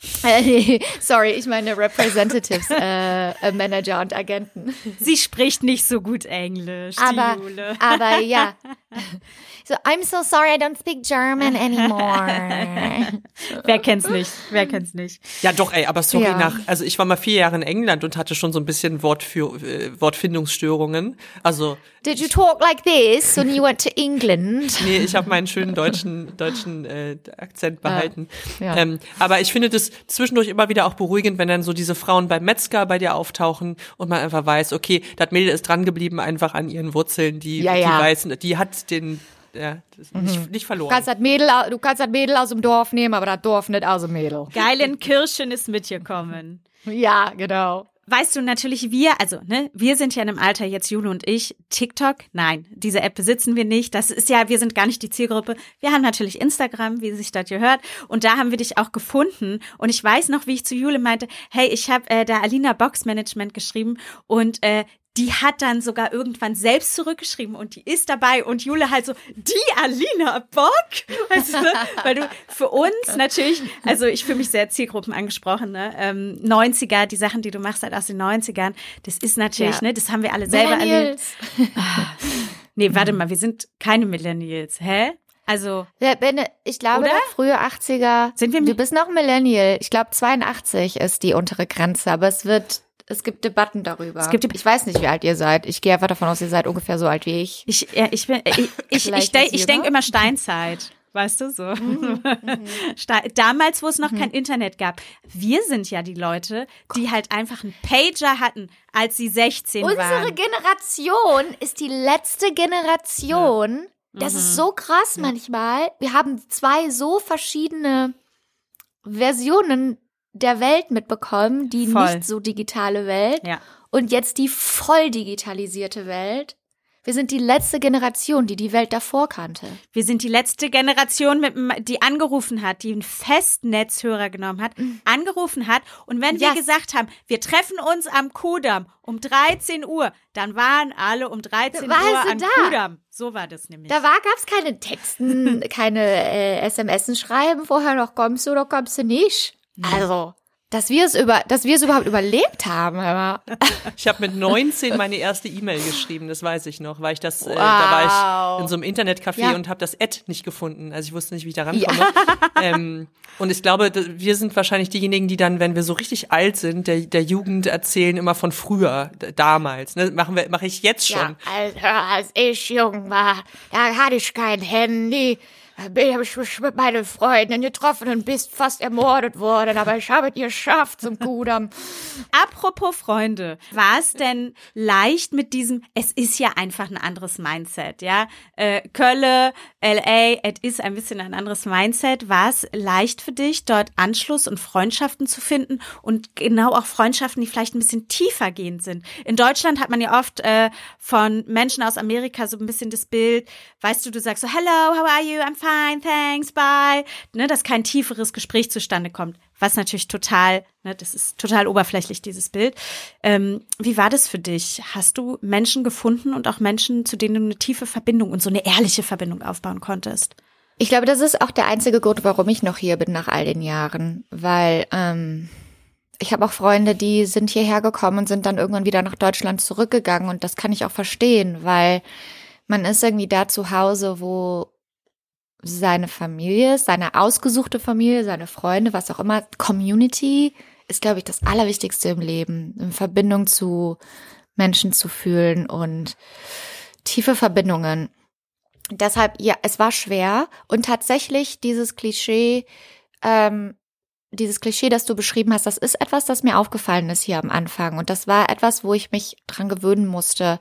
Sorry, ich meine Representatives, äh, äh, Manager und Agenten. Sie spricht nicht so gut Englisch, die Aber, Jule. aber ja. So, I'm so sorry, I don't speak German anymore. Wer kennt's nicht? Wer kennt's nicht? Ja, doch, ey, aber sorry, Ja. nach, also ich war mal vier Jahre in England und hatte schon so ein bisschen Wortführ, äh, Wortfindungsstörungen. Also, Did you talk like this when you went to England? nee, ich habe meinen schönen deutschen, deutschen äh, Akzent behalten. Ja. Ähm, aber ich finde das zwischendurch immer wieder auch beruhigend, wenn dann so diese Frauen beim Metzger bei dir auftauchen und man einfach weiß, okay, das Mädel ist dran geblieben einfach an ihren Wurzeln, die, Ja, die ja. weiß, die hat den, ja, das nicht, nicht Du verloren. kannst, das Mädel, du kannst das Mädel aus dem Dorf nehmen, aber das Dorf nicht aus dem Mädel. Geilen Kirschen ist mitgekommen. Ja, genau. Weißt du, natürlich wir, also, ne, wir sind ja in einem Alter, jetzt Jule und ich, TikTok, nein, diese App besitzen wir nicht. Das ist ja, wir sind gar nicht die Zielgruppe. Wir haben natürlich Instagram, wie sich das gehört. Und da haben wir dich auch gefunden. Und ich weiß noch, wie ich zu Jule meinte, hey, ich habe äh, da Alina Box Management geschrieben und äh, die hat dann sogar irgendwann selbst zurückgeschrieben und die ist dabei und Jule halt so, die Alina Bock? Weißt du, weil du für uns natürlich, also ich fühle mich sehr Zielgruppen angesprochen, ne? Ähm, 90er, die Sachen, die du machst halt aus den 90ern, das ist natürlich, Ja. ne, das haben wir alle selber erlebt. Millennials. Nee, warte mal, wir sind keine Millennials, hä? Also, Ja, ich glaube, Oder? frühe 80er. Sind wir du bist noch Millennial. Ich glaube, 82 ist die untere Grenze, aber es wird, es gibt Debatten darüber. Es gibt Deb- ich weiß nicht, wie alt ihr seid. Ich gehe einfach davon aus, ihr seid ungefähr so alt wie ich. ich, ja, ich bin, ich, ich, ich, ich jünger? denke immer Steinzeit. Weißt du so? Ste- Damals, wo es noch kein Internet gab. Wir sind ja die Leute, die halt einfach einen Pager hatten, als sie 16 Unsere waren. Generation ist die letzte Generation. Das Mhm. ist so krass manchmal. Wir haben zwei so verschiedene Versionen der Welt mitbekommen, die Voll. nicht so digitale Welt Ja. und jetzt die voll digitalisierte Welt. Wir sind die letzte Generation, die die Welt davor kannte. Wir sind die letzte Generation, mit, die angerufen hat, die einen Festnetzhörer genommen hat, angerufen hat. Und wenn wir Yes. gesagt haben, wir treffen uns am Kudamm um 13 Uhr, dann waren alle um 13 Da war Uhr da. Kudamm. So war das nämlich. Da war, gab's keine Texten, keine äh, SMS schreiben vorher noch, kommst du oder kommst du nicht. Also, dass wir es über, dass wir es überhaupt überlebt haben, aber Ich habe mit 19 meine erste E-Mail geschrieben, das weiß ich noch, weil ich das, äh, da Wow. war ich in so einem Internetcafé Ja. und habe das Ad nicht gefunden. Also ich wusste nicht, wie ich da rankomme. ähm, und ich glaube, wir sind wahrscheinlich diejenigen, die dann, wenn wir so richtig alt sind, der, der Jugend erzählen immer von früher, damals. Ne? Machen wir, mache ich jetzt schon. Ja, Alter, als ich jung war, da hatte ich kein Handy. Bin- ich mit meinen Freunden getroffen und bist fast ermordet worden, aber ich habe es geschafft zum Kudamm. Apropos Freunde, war es denn leicht mit diesem, es ist ja einfach ein anderes Mindset, ja? Äh, Kölle, LA, es ist ein bisschen ein anderes Mindset. War es leicht für dich, dort Anschluss und Freundschaften zu finden und genau auch Freundschaften, die vielleicht ein bisschen tiefer gehend sind? In Deutschland hat man ja oft äh, von Menschen aus Amerika so ein bisschen das Bild, weißt du, du sagst so, hello, how are you? I'm fine, thanks, bye. Ne, dass kein tieferes Gespräch zustande kommt. Was natürlich total, ne, das ist total oberflächlich, dieses Bild. Ähm, wie war das für dich? Hast du Menschen gefunden und auch Menschen, zu denen du eine tiefe Verbindung und so eine ehrliche Verbindung aufbauen konntest? Ich glaube, das ist auch der einzige Grund, warum ich noch hier bin nach all den Jahren, weil ähm, ich habe auch Freunde, die sind hierher gekommen und sind dann irgendwann wieder nach Deutschland zurückgegangen und das kann ich auch verstehen, weil man ist irgendwie da zu Hause, wo seine Familie seine ausgesuchte Familie, seine Freunde, was auch immer, Community ist, glaube ich, das Allerwichtigste im Leben, in Verbindung zu Menschen zu fühlen und tiefe Verbindungen. Deshalb, ja, es war schwer und tatsächlich dieses Klischee, ähm, dieses Klischee, das du beschrieben hast, das ist etwas, das mir aufgefallen ist hier am Anfang und das war etwas, wo ich mich dran gewöhnen musste,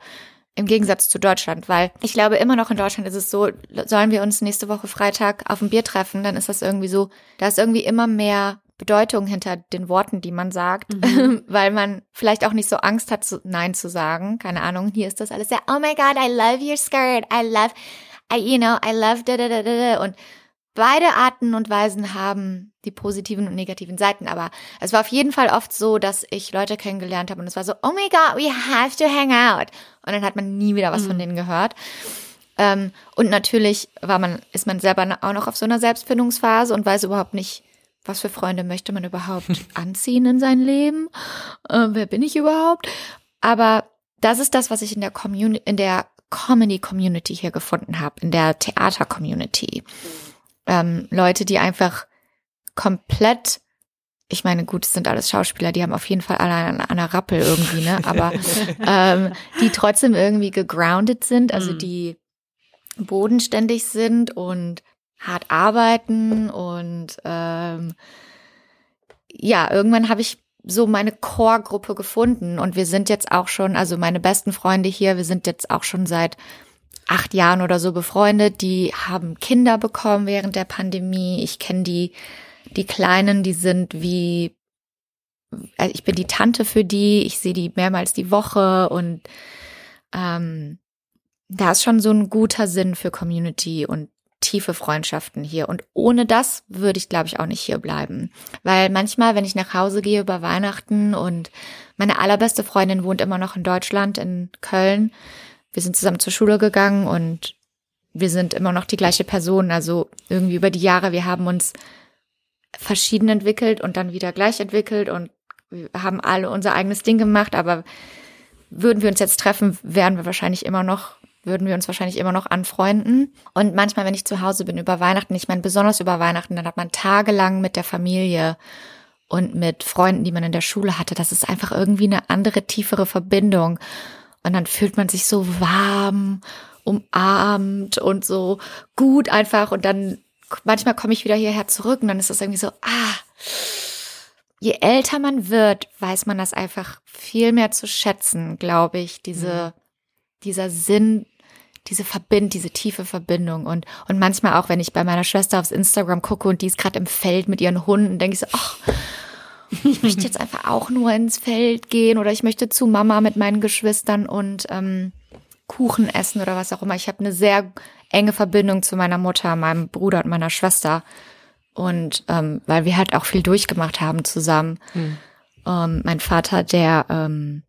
im Gegensatz zu Deutschland, weil ich glaube immer noch in Deutschland ist es so, sollen wir uns nächste Woche Freitag auf ein Bier treffen, dann ist das irgendwie so, da ist irgendwie immer mehr Bedeutung hinter den Worten, die man sagt, weil man vielleicht auch nicht so Angst hat, Nein zu sagen. Keine Ahnung, hier ist das alles sehr, oh my God, I love your skirt, I love, I, you know, I love da da da da da und beide Arten und Weisen haben die positiven und negativen Seiten, aber es war auf jeden Fall oft so, dass ich Leute kennengelernt habe und es war so, oh my God, we have to hang out. Und dann hat man nie wieder was von denen gehört. Ähm, und natürlich war man, ist man selber auch noch auf so einer Selbstfindungsphase und weiß überhaupt nicht, was für Freunde möchte man überhaupt anziehen in sein Leben? Äh, wer bin ich überhaupt? Aber das ist das, was ich in der Community, in der Comedy Community hier gefunden habe, in der Theater Community. Ähm, Leute, die einfach komplett ich meine, gut, es sind alles Schauspieler, die haben auf jeden Fall alle an einer Rappel irgendwie, ne? Aber ähm, die trotzdem irgendwie gegroundet sind, also Mhm. die bodenständig sind und hart arbeiten und ähm, ja, irgendwann habe ich so meine Core-Gruppe gefunden und wir sind jetzt auch schon, also meine besten Freunde hier, wir sind jetzt auch schon seit acht Jahren oder so befreundet, die haben Kinder bekommen während der Pandemie. Ich kenne die, die Kleinen, die sind wie, also ich bin die Tante für die, ich sehe die mehrmals die Woche und ähm, da ist schon so ein guter Sinn für Community und tiefe Freundschaften hier. Und ohne das würde ich, glaube ich, auch nicht hier bleiben. Weil manchmal, wenn ich nach Hause gehe über Weihnachten und meine allerbeste Freundin wohnt immer noch in Deutschland, in Köln. Wir sind zusammen zur Schule gegangen und wir sind immer noch die gleiche Person. Also irgendwie über die Jahre, wir haben uns verschieden entwickelt und dann wieder gleich entwickelt und haben alle unser eigenes Ding gemacht, aber würden wir uns jetzt treffen, wären wir wahrscheinlich immer noch, würden wir uns wahrscheinlich immer noch anfreunden. Und manchmal, wenn ich zu Hause bin über Weihnachten, ich meine besonders über Weihnachten, dann hat man tagelang mit der Familie und mit Freunden, die man in der Schule hatte. Das ist einfach irgendwie eine andere, tiefere Verbindung. Und dann fühlt man sich so warm, umarmt und so gut einfach. Und dann manchmal komme ich wieder hierher zurück und dann ist das irgendwie so, ah, je älter man wird, weiß man das einfach viel mehr zu schätzen, glaube ich, diese, dieser Sinn, diese Verbind, diese tiefe Verbindung und, und manchmal auch, wenn ich bei meiner Schwester aufs Instagram gucke und die ist gerade im Feld mit ihren Hunden, denke ich so, ach, ich möchte jetzt einfach auch nur ins Feld gehen oder ich möchte zu Mama mit meinen Geschwistern und ähm, Kuchen essen oder was auch immer. Ich habe eine sehr enge Verbindung zu meiner Mutter, meinem Bruder und meiner Schwester. Und ähm, weil wir halt auch viel durchgemacht haben zusammen. Ähm, mein Vater, der ähm,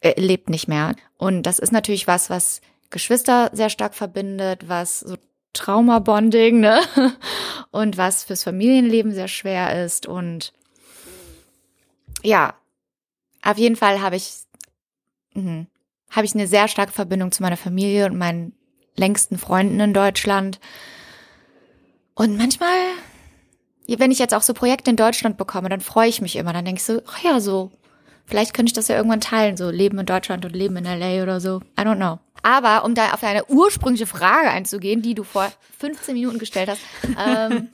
äh, lebt nicht mehr. Und das ist natürlich was, was Geschwister sehr stark verbindet, was so Traumabonding, ne? Und was fürs Familienleben sehr schwer ist. Und ja, auf jeden Fall habe ich, mh, habe ich eine sehr starke Verbindung zu meiner Familie und meinen längsten Freunden in Deutschland. Und manchmal, wenn ich jetzt auch so Projekte in Deutschland bekomme, dann freue ich mich immer. Dann denke ich so, ach ja, so, vielleicht könnte ich das ja irgendwann teilen, so Leben in Deutschland und Leben in LA oder so. I don't know. Aber um da auf deine ursprüngliche Frage einzugehen, die du vor 15 Minuten gestellt hast, ähm,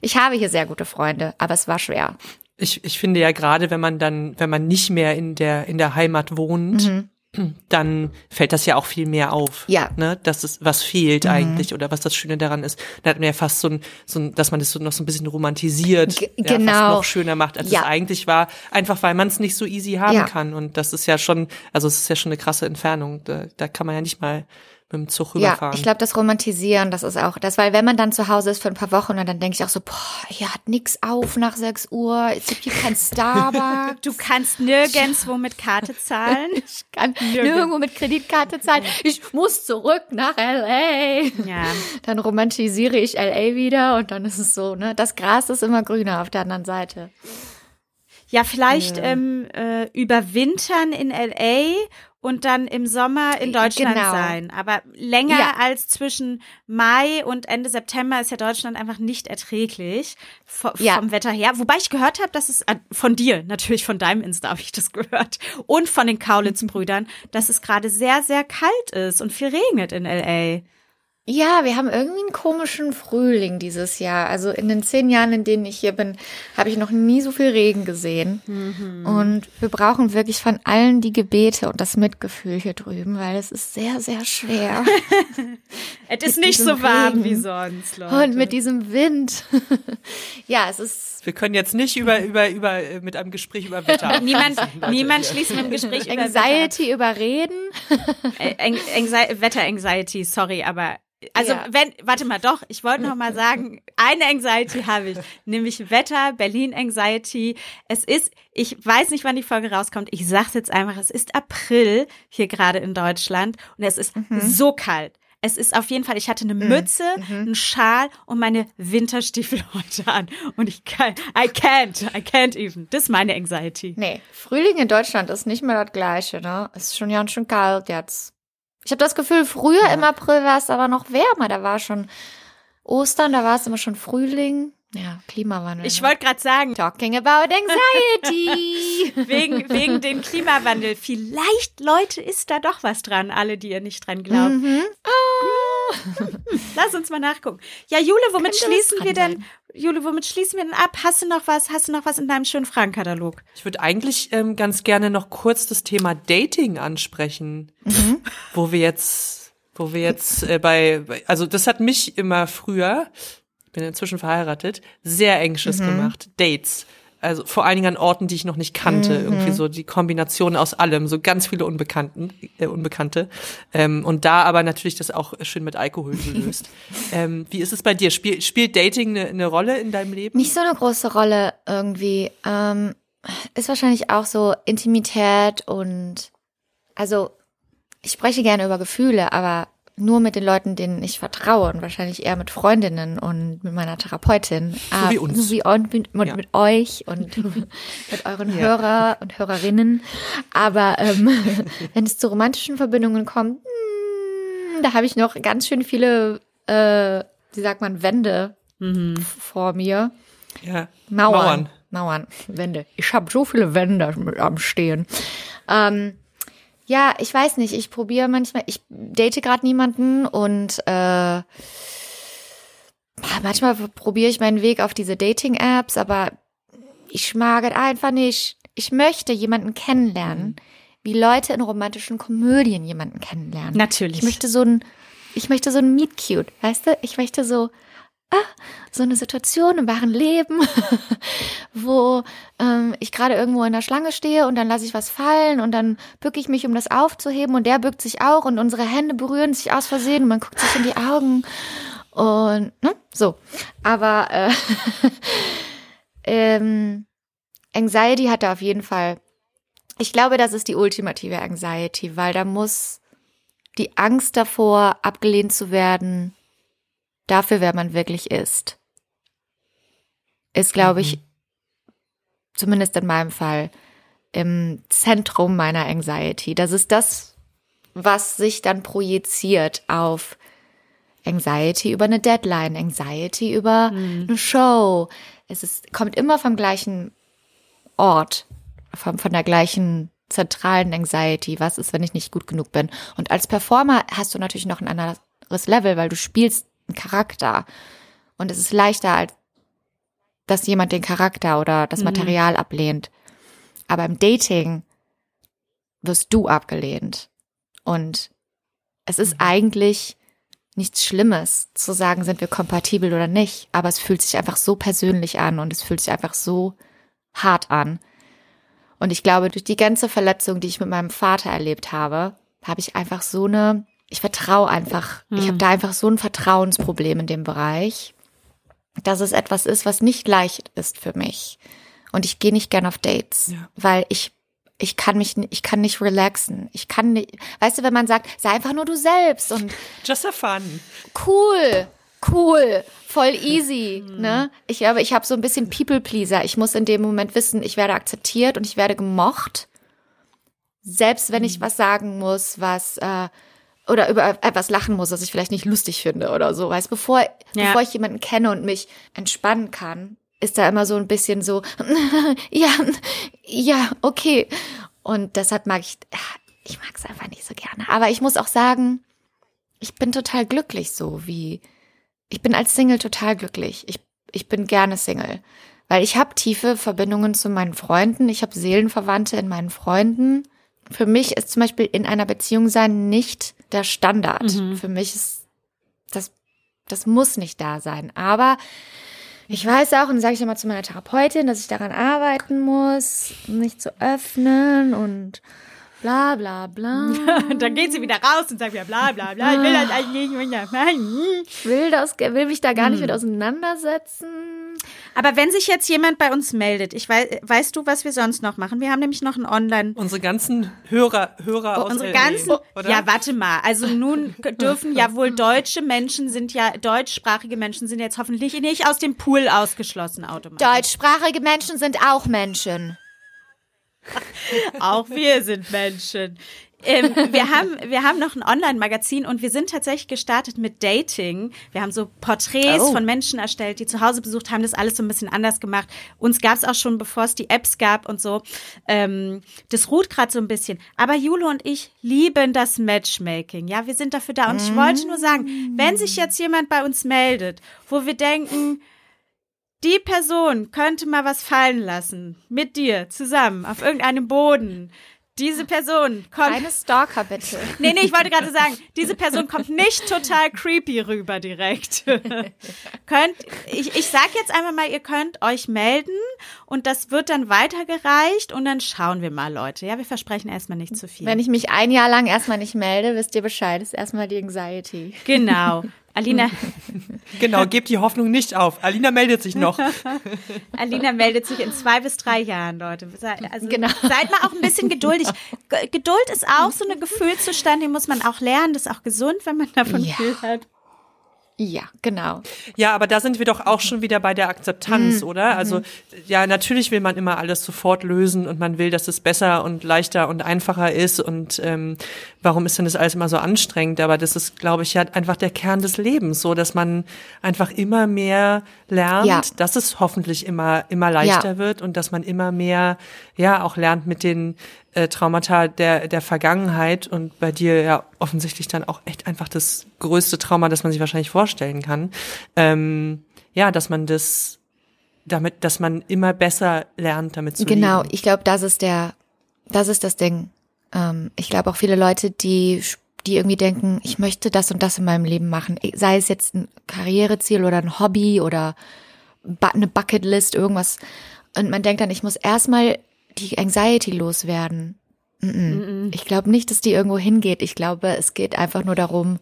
ich habe hier sehr gute Freunde, aber es war schwer. Ich, ich finde ja gerade, wenn man dann, wenn man nicht mehr in der, in der Heimat wohnt, dann fällt das ja auch viel mehr auf. Mhm. Ja. Mhm. Ne, dass es, was fehlt eigentlich oder was das Schöne daran ist. Da hat man ja fast so ein, so ein dass man das so noch so ein bisschen romantisiert. G- Ja, fast genau. noch schöner macht, als Ja. es eigentlich war. Einfach weil man es nicht so easy haben Ja. kann. Und das ist ja schon, also es ist ja schon eine krasse Entfernung. Da, da kann man ja nicht mal mit dem Zug Ja, rüberfahren. ich glaube, das Romantisieren, das ist auch das, weil wenn man dann zu Hause ist für ein paar Wochen und dann denke ich auch so, boah, hier hat nix auf nach 6 Uhr, es gibt hier kein Starbucks. Du kannst nirgendwo mit Karte zahlen. Ich kann nirgendwo mit Kreditkarte zahlen. Ich muss zurück nach LA. Ja. Dann romantisiere ich LA wieder und dann ist es so, ne? Das Gras ist immer grüner auf der anderen Seite. Ja, vielleicht ähm, äh, überwintern in LA und dann im Sommer in Deutschland Genau. sein. Aber länger Ja. als zwischen Mai und Ende September ist ja Deutschland einfach nicht erträglich vo- Ja. vom Wetter her. Wobei ich gehört habe, dass es äh, von dir, natürlich von deinem Insta habe ich das gehört, und von den Kaulitz-Brüdern, dass es gerade sehr, sehr kalt ist und viel regnet in LA. Ja, wir haben irgendwie einen komischen Frühling dieses Jahr. Also in den zehn Jahren, in denen ich hier bin, habe ich noch nie so viel Regen gesehen. Und wir brauchen wirklich von allen die Gebete und das Mitgefühl hier drüben, weil es ist sehr, sehr schwer. Es ist Mit nicht so warm Regen. wie sonst, Leute. Und mit diesem Wind. ja, es ist Wir können jetzt nicht über, über, über, äh, mit einem Gespräch über Wetter. Niemand, niemand schließt mit dem Gespräch über Wetter. Anxiety überreden. Äh, Ang Anxi Wetter-Anxiety, sorry, aber also Ja. wenn, warte mal, doch, ich wollte noch mal sagen, eine Anxiety habe ich, nämlich Wetter, Berlin-Anxiety. Es ist, ich weiß nicht, wann die Folge rauskommt, ich sag's jetzt einfach, es ist April hier gerade in Deutschland und es ist so kalt. es ist auf jeden Fall, ich hatte eine Mütze, einen Schal und meine Winterstiefel heute an. Und ich kann, I can't, I can't even. Das ist meine Anxiety. Nee, Frühling in Deutschland ist nicht mehr das gleiche, ne? Es ist schon ganz schön kalt jetzt. Ich habe das Gefühl, früher im April war es aber noch wärmer. Da war schon Ostern, da war es immer schon Frühling. Ja, Klimawandel. Ich ne? wollte gerade sagen, Talking about anxiety. wegen, wegen dem Klimawandel, vielleicht, Leute, ist da doch was dran, alle, die ihr nicht dran glaubt. mhm. Lass uns mal nachgucken. Ja, Jule, womit Könnte schließen wir denn, sein. Jule, womit schließen wir denn ab? Hast du noch was, hast du noch was in deinem schönen Fragenkatalog? Ich würde eigentlich ähm, ganz gerne noch kurz das Thema Dating ansprechen, wo wir jetzt, wo wir jetzt äh, bei, also das hat mich immer früher, ich bin inzwischen verheiratet, sehr anxious gemacht. Dates. Also vor allen Dingen an Orten, die ich noch nicht kannte. Irgendwie so die Kombination aus allem, so ganz viele Unbekannten, äh, Unbekannte. Ähm, und da aber natürlich das auch schön mit Alkohol gelöst. ähm, wie ist es bei dir? Spiel, spielt Dating eine, eine Rolle in deinem Leben? Nicht so eine große Rolle irgendwie. Ähm, ist wahrscheinlich auch so Intimität und also ich spreche gerne über Gefühle, aber nur mit den Leuten, denen ich vertraue und wahrscheinlich eher mit Freundinnen und mit meiner Therapeutin. So wie uns. So wie und mit, mit, Ja. mit euch und mit euren Hörer und Hörerinnen. Aber ähm, wenn es zu romantischen Verbindungen kommt, hm, da habe ich noch ganz schön viele, äh, wie sagt man, Wände f- vor mir. Ja. Mauern. Mauern. Mauern. Wände. Ich habe so viele Wände am Stehen. Ähm, ja, ich weiß nicht. Ich probiere manchmal, ich date gerade niemanden und äh, manchmal probiere ich meinen Weg auf diese Dating-Apps, aber ich mag es einfach nicht. Ich möchte jemanden kennenlernen, wie Leute in romantischen Komödien jemanden kennenlernen. Natürlich. Ich möchte so ein, ich möchte so ein Meet Cute, weißt du? Ich möchte so, ah, so eine Situation im wahren Leben, wo ähm, ich gerade irgendwo in der Schlange stehe und dann lasse ich was fallen und dann bücke ich mich, um das aufzuheben und der bückt sich auch und unsere Hände berühren sich aus Versehen und man guckt sich in die Augen und ne, so. Aber äh, ähm, Anxiety hat da auf jeden Fall. Ich glaube, das ist die ultimative Anxiety, weil da muss die Angst davor, abgelehnt zu werden, dafür, wer man wirklich ist, ist, glaube ich, zumindest in meinem Fall, im Zentrum meiner Anxiety. Das ist das, was sich dann projiziert auf Anxiety über eine Deadline, Anxiety über eine Show. Es ist, kommt immer vom gleichen Ort, von, von der gleichen zentralen Anxiety. Was ist, wenn ich nicht gut genug bin? Und als Performer hast du natürlich noch ein anderes Level, weil du spielst Charakter. Und es ist leichter, als dass jemand den Charakter oder das Material ablehnt. Aber im Dating wirst du abgelehnt. Und es ist eigentlich nichts Schlimmes zu sagen, sind wir kompatibel oder nicht. Aber es fühlt sich einfach so persönlich an und es fühlt sich einfach so hart an. Und ich glaube, durch die ganze Verletzung, die ich mit meinem Vater erlebt habe, habe ich einfach so eine, ich vertraue einfach, ich habe da einfach so ein Vertrauensproblem in dem Bereich, dass es etwas ist, was nicht leicht ist für mich. Und ich gehe nicht gern auf Dates, Ja. weil ich ich kann mich, ich kann nicht relaxen. Ich kann nicht, weißt du, wenn man sagt, sei einfach nur du selbst und Just have fun. cool, cool, voll easy, ne? Ich glaube, ich habe so ein bisschen People Pleaser. Ich muss in dem Moment wissen, ich werde akzeptiert und ich werde gemocht, selbst wenn ich was sagen muss, was äh, oder über etwas lachen muss, was ich vielleicht nicht lustig finde oder so, weißt, bevor Ja. bevor ich jemanden kenne und mich entspannen kann, ist da immer so ein bisschen so, ja, ja, okay. Und deshalb mag ich, ich mag es einfach nicht so gerne. Aber ich muss auch sagen, ich bin total glücklich so, wie ich bin als Single total glücklich. Ich, ich bin gerne Single, weil ich habe tiefe Verbindungen zu meinen Freunden. Ich habe Seelenverwandte in meinen Freunden. Für mich ist zum Beispiel in einer Beziehung sein nicht der Standard. Für mich ist das, das muss nicht da sein. Aber ich weiß auch, und sage ich immer zu meiner Therapeutin, dass ich daran arbeiten muss, mich zu öffnen und bla bla bla. Und dann geht sie wieder raus und sagt wieder bla bla bla. Ich will das eigentlich nicht. will das, will mich da gar nicht mit auseinandersetzen. Aber wenn sich jetzt jemand bei uns meldet, ich weiß, weißt du, was wir sonst noch machen? Wir haben nämlich noch ein Online. Unsere ganzen Hörer, Hörer aus Unsere LA, ganzen, oder? ja, warte mal. Also nun dürfen ja wohl deutsche Menschen sind ja, deutschsprachige Menschen sind jetzt hoffentlich nicht aus dem Pool ausgeschlossen automatisch. Deutschsprachige Menschen sind auch Menschen. Auch wir sind Menschen. Ähm, wir haben wir haben noch ein Online-Magazin und wir sind tatsächlich gestartet mit Dating. Wir haben so Porträts Oh. von Menschen erstellt, die zu Hause besucht haben, das alles so ein bisschen anders gemacht. Uns gab es auch schon, bevor es die Apps gab und so. Ähm, das ruht gerade so ein bisschen. Aber Jule und ich lieben das Matchmaking. Ja, wir sind dafür da. Und ich wollte nur sagen, wenn sich jetzt jemand bei uns meldet, wo wir denken, die Person könnte mal was fallen lassen. Mit dir zusammen auf irgendeinem Boden. Diese Person kommt. Keine Stalker, bitte. Nee, nee, ich wollte gerade sagen, diese Person kommt nicht total creepy rüber direkt. könnt, ich, ich sag jetzt einfach mal, ihr könnt euch melden und das wird dann weitergereicht und dann schauen wir mal, Leute. Ja, wir versprechen erstmal nicht zu viel. Wenn ich mich ein Jahr lang erstmal nicht melde, wisst ihr Bescheid. Das ist erstmal die Anxiety. genau. Alina, Genau, gebt die Hoffnung nicht auf. Alina meldet sich noch. Alina meldet sich in zwei bis drei Jahren, Leute. Also Genau. seid mal auch ein bisschen geduldig. Geduld ist auch so eine Gefühlszustand, den muss man auch lernen. Das ist auch gesund, wenn man davon Ja. viel hat. Ja, genau. Ja, aber da sind wir doch auch schon wieder bei der Akzeptanz, oder? Also ja, natürlich will man immer alles sofort lösen und man will, dass es besser und leichter und einfacher ist. Und ähm, warum ist denn das alles immer so anstrengend? Aber das ist, glaube ich, ja einfach der Kern des Lebens, so dass man einfach immer mehr lernt, Ja. dass es hoffentlich immer immer leichter Ja. wird und dass man immer mehr ja auch lernt mit den äh, Traumata der der Vergangenheit und bei dir ja offensichtlich dann auch echt einfach das größte Trauma, das man sich wahrscheinlich vorstellen kann. Ähm, ja, dass man das damit, dass man immer besser lernt, damit zu Genau, leben. ich glaube, das ist der, das ist das Ding. Ähm, ich glaube auch viele Leute, die, die irgendwie denken, ich möchte das und das in meinem Leben machen, sei es jetzt ein Karriereziel oder ein Hobby oder eine Bucketlist, irgendwas. Und man denkt dann, ich muss erstmal die Anxiety loswerden. Mm-mm. Ich glaube nicht, dass die irgendwo hingeht. Ich glaube, es geht einfach nur darum,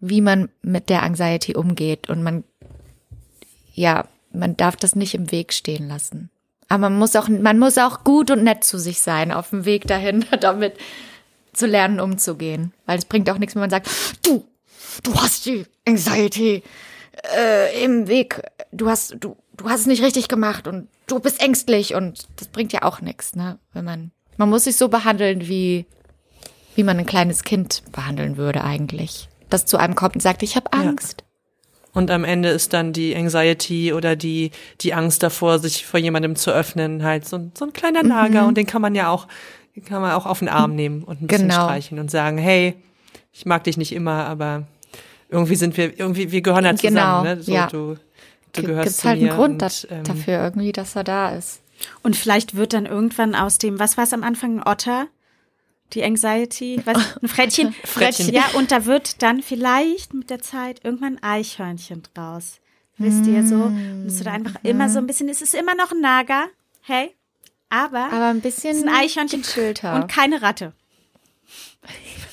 wie man mit der Anxiety umgeht. Und man, ja, man darf das nicht im Weg stehen lassen. Aber man muss auch, man muss auch gut und nett zu sich sein auf dem Weg dahin, damit zu lernen, umzugehen. Weil es bringt auch nichts, wenn man sagt, du, du hast die Anxiety äh, im Weg. Du hast, du, du hast es nicht richtig gemacht und du bist ängstlich und das bringt ja auch nichts, ne? Wenn man, man muss sich so behandeln, wie, wie man ein kleines Kind behandeln würde eigentlich. Das zu einem kommt und sagt, ich habe Angst. Und am Ende ist dann die Anxiety oder die, die Angst davor, sich vor jemandem zu öffnen, halt so, ein- so ein kleiner Nager. Und den kann man ja auch, den kann man auch auf den Arm nehmen und ein bisschen Genau. streichen und sagen, hey, ich mag dich nicht immer, aber irgendwie sind wir, irgendwie, wir gehören halt zusammen, Genau, ne? So, ja. du, du Gibt gehörst es zu halt mir einen Grund und, ähm, dafür irgendwie, dass er da ist. Und vielleicht wird dann irgendwann aus dem, was war es am Anfang, ein Otter? Die Anxiety, was, ein Frettchen. Frettchen. Ja, und da wird dann vielleicht mit der Zeit irgendwann ein Eichhörnchen draus. Wisst ihr so? Und es wird einfach immer so ein bisschen, es ist immer noch ein Nager, hey, aber, Aber ein bisschen es ist ein Eichhörnchen gechillter. und keine Ratte.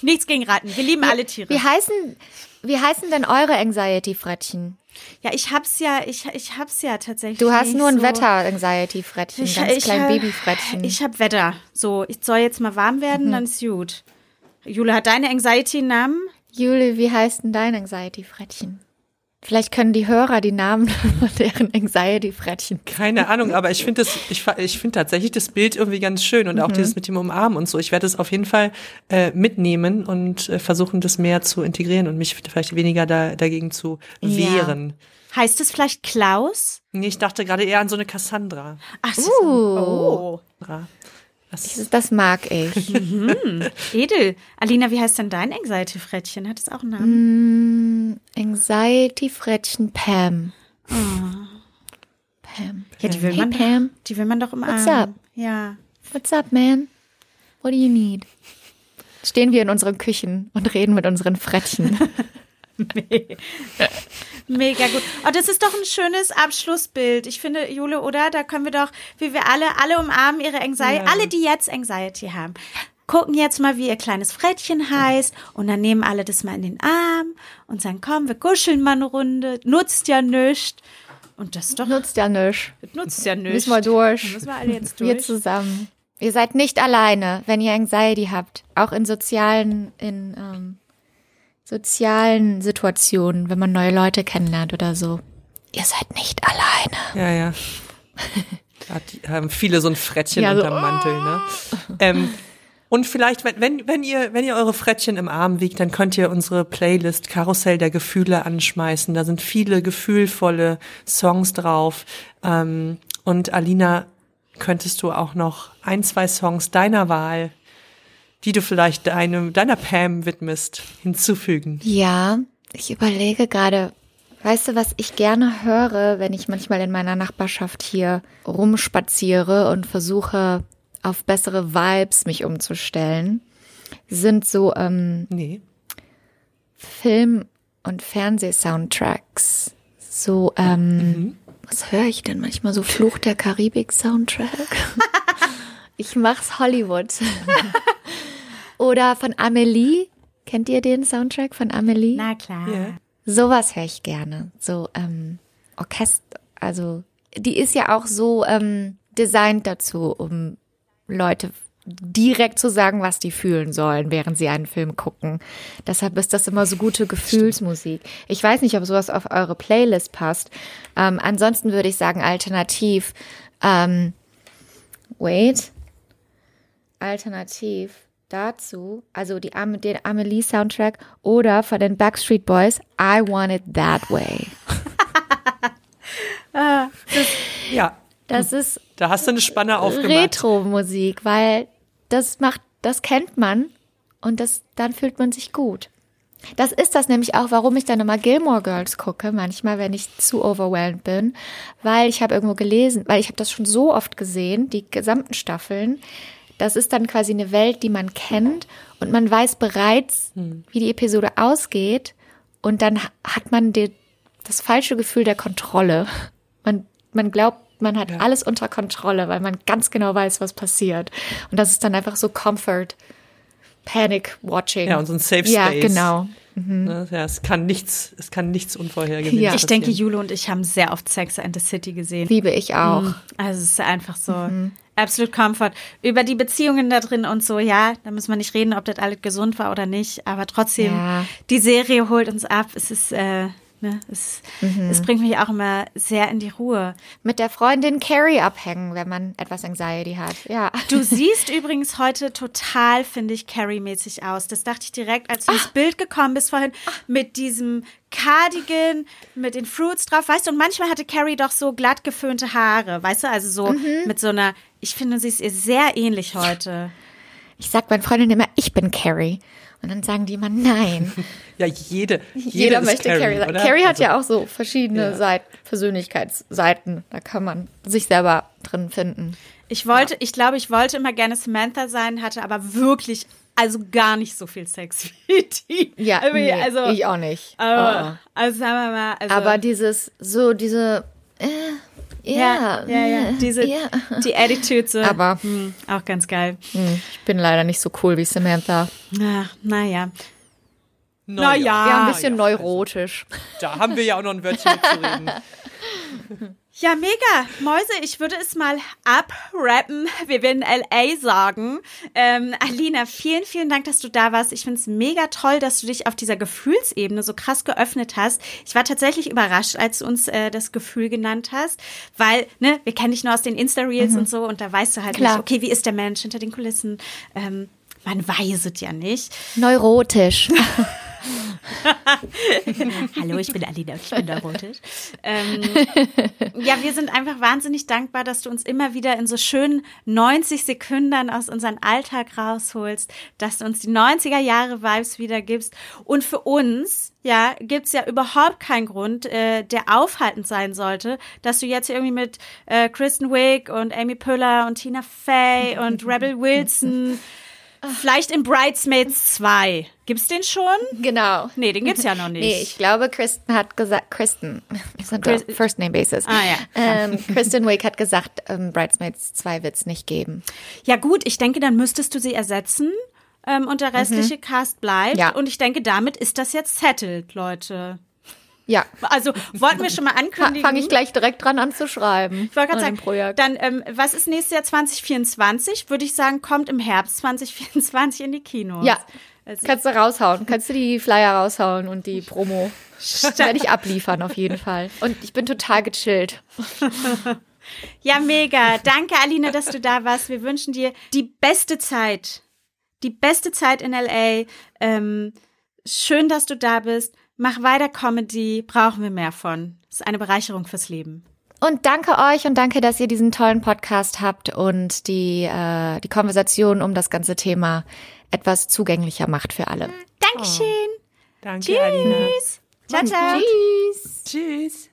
Nichts gegen Ratten, wir lieben alle Tiere. Wie heißen, wie heißen denn eure Anxiety-Frettchen? Ja, ich hab's ja, ich, ich hab's ja tatsächlich. Du hast nur ein so. Wetter-Anxiety-Frettchen, Ich, ganz ich, klein Babyfrettchen. Ich hab Wetter. So, ich soll jetzt mal warm werden, Mhm. dann ist gut. Jule, hat deine Anxiety einen Namen? Jule, wie heißt denn dein Anxiety-Frettchen? Vielleicht können die Hörer die Namen von deren Anxiety-Frettchen. Keine Ahnung, aber ich finde das, ich, ich finde tatsächlich das Bild irgendwie ganz schön und auch Mhm. dieses mit dem Umarmen und so. Ich werde es auf jeden Fall äh, mitnehmen und äh, versuchen, das mehr zu integrieren und mich vielleicht weniger da, dagegen zu wehren. Heißt es vielleicht Klaus? Nee, ich dachte gerade eher an so eine Cassandra. Ach, so. Uh, oh. Das, das mag ich. Edel. Alina, wie heißt denn dein Anxiety-Frettchen? Hat es auch einen Namen? Mm, Anxiety-Frettchen Pam. Pam. Ja, die will Hey man, Pam, die will man doch umarmen. What's up? Ja. what's up, man? What do you need? Stehen wir in unseren Küchen und reden mit unseren Frettchen. Mega gut. Oh, das ist doch ein schönes Abschlussbild. Ich finde, Jule, oder? Da können wir doch, wie wir alle, alle umarmen ihre Anxiety, alle, die jetzt Anxiety haben. Gucken jetzt mal, wie ihr kleines Frettchen heißt und dann nehmen alle das mal in den Arm und sagen, komm, wir kuscheln mal eine Runde, nutzt ja nichts. Und das ist doch, Nutzt ja nichts. nutzt ja nichts. Müssen wir durch. Müssen wir alle jetzt Wir durch. zusammen. Ihr seid nicht alleine, wenn ihr Anxiety habt. Auch in sozialen, in ähm, sozialen Situationen, wenn man neue Leute kennenlernt oder so. Ihr seid nicht alleine. Ja, ja. Die- haben viele so ein Frettchen Ja, so, unterm Mantel, ne? Ähm, und vielleicht, wenn, wenn, wenn ihr, wenn ihr eure Frettchen im Arm wiegt, dann könnt ihr unsere Playlist Karussell der Gefühle anschmeißen. Da sind viele gefühlvolle Songs drauf. Ähm, und Alina, könntest du auch noch ein, zwei Songs deiner Wahl, die du vielleicht deinem, deiner Pam widmest, hinzufügen? Ja, ich überlege gerade, weißt du, was ich gerne höre, wenn ich manchmal in meiner Nachbarschaft hier rumspaziere und versuche, auf bessere Vibes mich umzustellen, sind so ähm, Nee. Film- und Fernsehsoundtracks. So, ähm, was höre ich denn manchmal? So Fluch der Karibik-Soundtrack? ich mach's Hollywood. Oder von Amelie. Kennt ihr den Soundtrack von Amelie? Na klar. Ja. Sowas höre ich gerne. So ähm, Orchester, also die ist ja auch so ähm, designt dazu, um Leute direkt zu sagen, was die fühlen sollen, während sie einen Film gucken. Deshalb ist das immer so gute Gefühlsmusik. Ich weiß nicht, ob sowas auf eure Playlist passt. Ähm, ansonsten würde ich sagen, alternativ. Ähm, wait. Alternativ dazu, also die, den Amelie-Soundtrack oder von den Backstreet Boys, I Want It That Way. Ja, Das ist da hast du eine Spanne aufgemacht. Retro-Musik, weil das macht, das kennt man und das, dann fühlt man sich gut. Das ist das nämlich auch, warum ich dann immer Gilmore Girls gucke, manchmal, wenn ich zu overwhelmed bin, weil ich habe irgendwo gelesen, weil ich habe das schon so oft gesehen, die gesamten Staffeln. Das ist dann quasi eine Welt, die man kennt und man weiß bereits, wie die Episode ausgeht und dann ha- hat man die, das falsche Gefühl der Kontrolle. Man, man glaubt, man hat alles unter Kontrolle, weil man ganz genau weiß, was passiert. Und das ist dann einfach so Comfort, Panic Watching. Ja, und so ein Safe Ja, Space. genau. Ne? Ja, es kann nichts, es kann nichts Unvorhergesehenes Ja. Ich denke. Jule und ich haben sehr oft Sex and the City gesehen. Liebe ich auch. Also es ist einfach so absolut Comfort. Über die Beziehungen da drin und so, ja, da müssen wir nicht reden, ob das alles gesund war oder nicht. Aber trotzdem, Ja. die Serie holt uns ab. Es ist, äh, ne, es, es bringt mich auch immer sehr in die Ruhe. Mit der Freundin Carrie abhängen, wenn man etwas Anxiety hat. Ja. Du siehst übrigens heute total, finde ich, Carrie-mäßig aus. Das dachte ich direkt, als du ins Bild gekommen bist vorhin, mit diesem Cardigan, mit den Fruits drauf, weißt du, und manchmal hatte Carrie doch so glatt geföhnte Haare, weißt du, also so mit so einer, ich finde, sie ist ihr sehr ähnlich heute. Ich sag meinen Freundinnen immer, ich bin Carrie. Und dann sagen die immer, nein. Ja, jede, jede Jeder ist möchte Carrie, sein. oder? Carrie hat Also, ja auch so verschiedene Ja. Seit Persönlichkeitsseiten. Da kann man sich selber drin finden. Ich wollte, ich glaube, ich wollte immer gerne Samantha sein, hatte aber wirklich, also gar nicht so viel Sex wie die. Ja, also, nee, also, ich auch nicht. aber, also sagen wir mal, also, Aber dieses, so diese, äh, ja, ja, ja, ja, diese, ja. die Attitude, so, Aber hm, auch ganz geil. hm, ich bin leider nicht so cool wie Samantha. Ach, naja. Na ja. ja. Ja, ein bisschen ja, neurotisch. Da haben wir ja auch noch ein Wörtchen mitzureden. Ja, mega. Mäuse, ich würde es mal abrappen. Wir werden LA sagen. Ähm, Alina, vielen, vielen Dank, dass du da warst. Ich finde es mega toll, dass du dich auf dieser Gefühlsebene so krass geöffnet hast. Ich war tatsächlich überrascht, als du uns äh, das Gefühl genannt hast, weil, ne, wir kennen dich nur aus den Insta-Reels und so und da weißt du halt Klar. nicht, okay, wie ist der Mensch hinter den Kulissen? Ähm, man weiß es ja nicht. Neurotisch. Hallo, ich bin Alina, ich bin neurotisch. Ähm, ja, wir sind einfach wahnsinnig dankbar, dass du uns immer wieder in so schönen 90 Sekunden aus unserem Alltag rausholst, dass du uns die 90er Jahre Vibes wiedergibst. Und für uns, ja, gibt's ja überhaupt keinen Grund, äh, der aufhaltend sein sollte, dass du jetzt irgendwie mit äh, Kristen Wiig und Amy Pöller und Tina Fey und Rebel Wilson Vielleicht in Bridesmaids 2. Gibt's den schon? genau. Nee, den gibt's ja noch nicht. Nee, ich glaube, Kristen hat gesagt, Kristen, wir sind auf Chris- First Name Basis. Ah, ja. Ähm, Kristen Wiig hat gesagt, ähm, Bridesmaids 2 wird's nicht geben. Ja gut, ich denke, dann müsstest du sie ersetzen ähm, und der restliche Cast bleibt. Ja. Und ich denke, damit ist das jetzt settled, Leute. Ja. Also wollten wir schon mal ankündigen. Fange ich gleich direkt dran an zu schreiben. Ich wollte gerade sagen, Projekt. dann, ähm, was ist nächstes Jahr 2024? Würde ich sagen, kommt im Herbst 2024 in die Kinos. Ja. Also, Kannst du raushauen. Kannst du die Flyer raushauen und die Promo. Werde ich abliefern auf jeden Fall. Und ich bin total gechillt. ja, mega. Danke, Alina, dass du da warst. Wir wünschen dir die beste Zeit. Die beste Zeit in LA. Ähm, schön, dass du da bist. Mach weiter Comedy. Brauchen wir mehr von. Das ist eine Bereicherung fürs Leben. Und danke euch und danke, dass ihr diesen tollen Podcast habt und die, äh, die Konversation um das ganze Thema etwas zugänglicher macht für alle. Dankeschön. Danke, Tschüss. Alina. Ciao, ciao. Tschüss. Tschüss.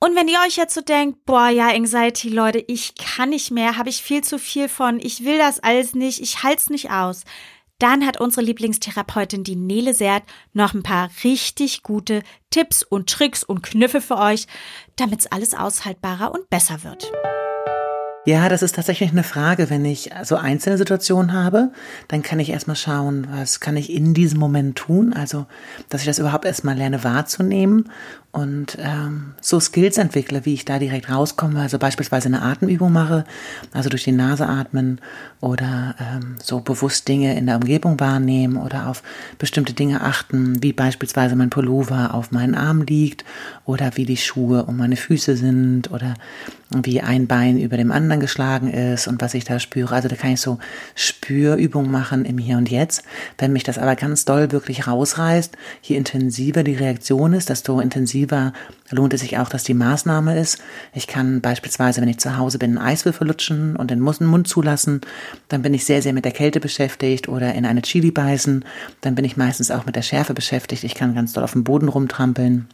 Und wenn ihr euch jetzt so denkt, boah, ja, Anxiety, Leute, ich kann nicht mehr, habe ich viel zu viel von, ich will das alles nicht, ich halt's nicht aus, dann hat unsere Lieblingstherapeutin, die Nele Sert, noch ein paar richtig gute Tipps und Tricks und Kniffe für euch, damit's alles aushaltbarer und besser wird. Ja, das ist tatsächlich eine Frage. Wenn ich so einzelne Situationen habe, dann kann ich erstmal schauen, was kann ich in diesem Moment tun. Also, dass ich das überhaupt erstmal lerne wahrzunehmen und ähm, so Skills entwickle, wie ich da direkt rauskomme. Also beispielsweise eine Atemübung mache, also durch die Nase atmen oder ähm, so bewusst Dinge in der Umgebung wahrnehmen oder auf bestimmte Dinge achten, wie beispielsweise mein Pullover auf meinen Arm liegt oder wie die Schuhe um meine Füße sind oder wie ein Bein über dem anderen geschlagen ist und was ich da spüre. Also da kann ich so Spürübungen machen im Hier und Jetzt. Wenn mich das aber ganz doll wirklich rausreißt, je intensiver die Reaktion ist, desto intensiver lohnt es sich auch, dass die Maßnahme ist. Ich kann beispielsweise, wenn ich zu Hause bin, einen Eiswürfel lutschen und den Mund zulassen. Dann bin ich sehr, sehr mit der Kälte beschäftigt oder in eine Chili beißen. Dann bin ich meistens auch mit der Schärfe beschäftigt. Ich kann ganz doll auf dem Boden rumtrampeln.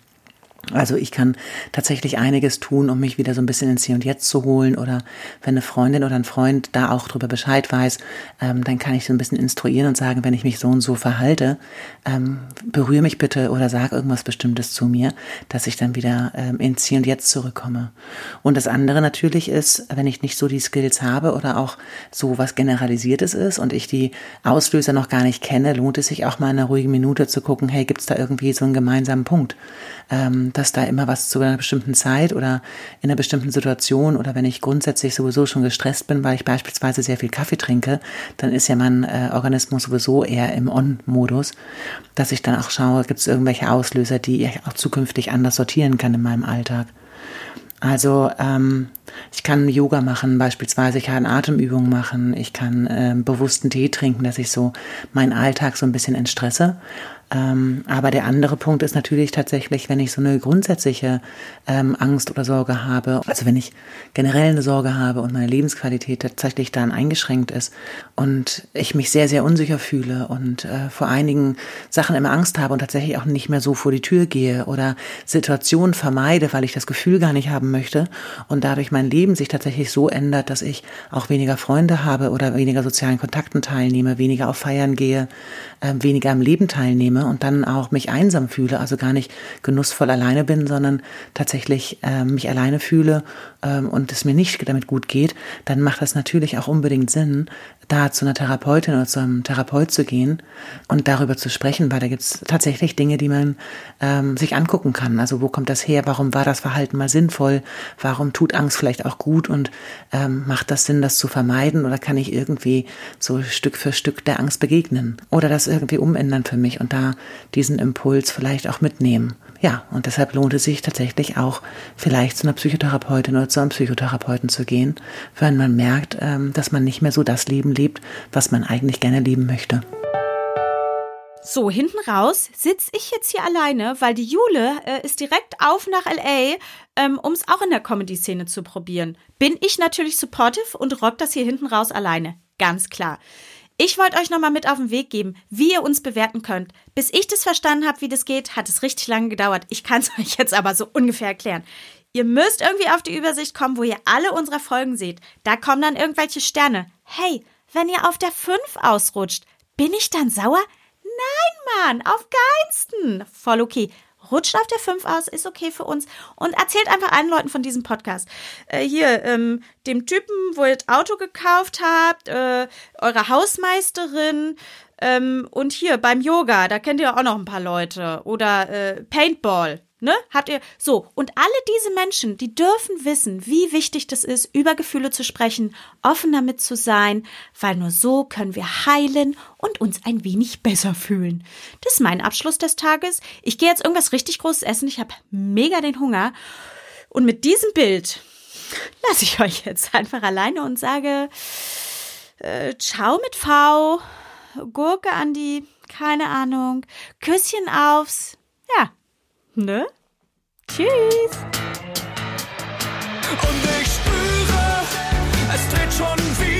Also ich kann tatsächlich einiges tun, um mich wieder so ein bisschen ins Hier und Jetzt zu holen. Oder wenn eine Freundin oder ein Freund da auch drüber Bescheid weiß, ähm, dann kann ich so ein bisschen instruieren und sagen, wenn ich mich so und so verhalte, ähm, berühre mich bitte oder sag irgendwas Bestimmtes zu mir, dass ich dann wieder ähm, ins Hier und Jetzt zurückkomme. Und das andere natürlich ist, wenn ich nicht so die Skills habe oder auch so was Generalisiertes ist und ich die Auslöser noch gar nicht kenne, lohnt es sich auch mal in einer ruhigen Minute zu gucken, hey, gibt's da irgendwie so einen gemeinsamen Punkt? Ähm, dass da immer was zu einer bestimmten Zeit oder in einer bestimmten Situation oder wenn ich grundsätzlich sowieso schon gestresst bin, weil ich beispielsweise sehr viel Kaffee trinke, dann ist ja mein äh, Organismus sowieso eher im On-Modus, dass ich dann auch schaue, gibt es irgendwelche Auslöser, die ich auch zukünftig anders sortieren kann in meinem Alltag. Also ähm, ich kann Yoga machen beispielsweise, ich kann Atemübungen machen, ich kann ähm, bewussten Tee trinken, dass ich so meinen Alltag so ein bisschen entstresse. Ähm, aber der andere Punkt ist natürlich tatsächlich, wenn ich so eine grundsätzliche ähm, Angst oder Sorge habe, also wenn ich generell eine Sorge habe und meine Lebensqualität tatsächlich dann eingeschränkt ist und ich mich sehr, sehr unsicher fühle und äh, vor einigen Sachen immer Angst habe und tatsächlich auch nicht mehr so vor die Tür gehe oder Situationen vermeide, weil ich das Gefühl gar nicht haben möchte und dadurch mein Leben sich tatsächlich so ändert, dass ich auch weniger Freunde habe oder weniger sozialen Kontakten teilnehme, weniger auf Feiern gehe, äh, weniger am Leben teilnehme und dann auch mich einsam fühle, also gar nicht genussvoll alleine bin, sondern tatsächlich äh, mich alleine fühle ähm, und es mir nicht damit gut geht, dann macht das natürlich auch unbedingt Sinn, da zu einer Therapeutin oder zu einem Therapeut zu gehen und darüber zu sprechen, weil da gibt es tatsächlich Dinge, die man ähm, sich angucken kann. Also wo kommt das her? Warum war das Verhalten mal sinnvoll? Warum tut Angst vielleicht auch gut und ähm, macht das Sinn, das zu vermeiden? Oder kann ich irgendwie so Stück für Stück der Angst begegnen? Oder das irgendwie umändern für mich und da diesen Impuls vielleicht auch mitnehmen? Ja, und deshalb lohnt es sich tatsächlich auch, vielleicht zu einer Psychotherapeutin oder zu einem Psychotherapeuten zu gehen, wenn man merkt, ähm, dass man nicht mehr so das Leben lebt, was man eigentlich gerne leben möchte. So, hinten raus sitze ich jetzt hier alleine, weil die Jule äh, ist direkt auf nach LA, ähm, um es auch in der Comedy-Szene zu probieren. Bin ich natürlich supportive und rock das hier hinten raus alleine. Ganz klar. Ich wollte euch nochmal mit auf den Weg geben, wie ihr uns bewerten könnt. Bis ich das verstanden habe, wie das geht, hat es richtig lange gedauert. Ich kann es euch jetzt aber so ungefähr erklären. Ihr müsst irgendwie auf die Übersicht kommen, wo ihr alle unsere Folgen seht. Da kommen dann irgendwelche Sterne. Hey, wenn ihr auf der 5 ausrutscht, bin ich dann sauer? Nein, Mann, auf keinsten. Voll okay. Rutscht auf der 5 aus, ist okay für uns. Und erzählt einfach allen Leuten von diesem Podcast. Äh, hier, ähm, dem Typen, wo ihr das Auto gekauft habt, äh, eurer Hausmeisterin, Ähm, und hier beim Yoga, da kennt ihr auch noch ein paar Leute. Oder äh, Paintball. Ne? Habt ihr so und alle diese Menschen, die dürfen wissen, wie wichtig das ist, über Gefühle zu sprechen, offen damit zu sein, weil nur so können wir heilen und uns ein wenig besser fühlen. Das ist mein Abschluss des Tages. Ich gehe jetzt irgendwas richtig großes essen. Ich habe mega den Hunger und mit diesem Bild lasse ich euch jetzt einfach alleine und sage äh, Ciao mit V, Gurke an die, keine Ahnung, Küsschen aufs, ja, ne? Tschüss. Und ich spüre, es dreht schon wieder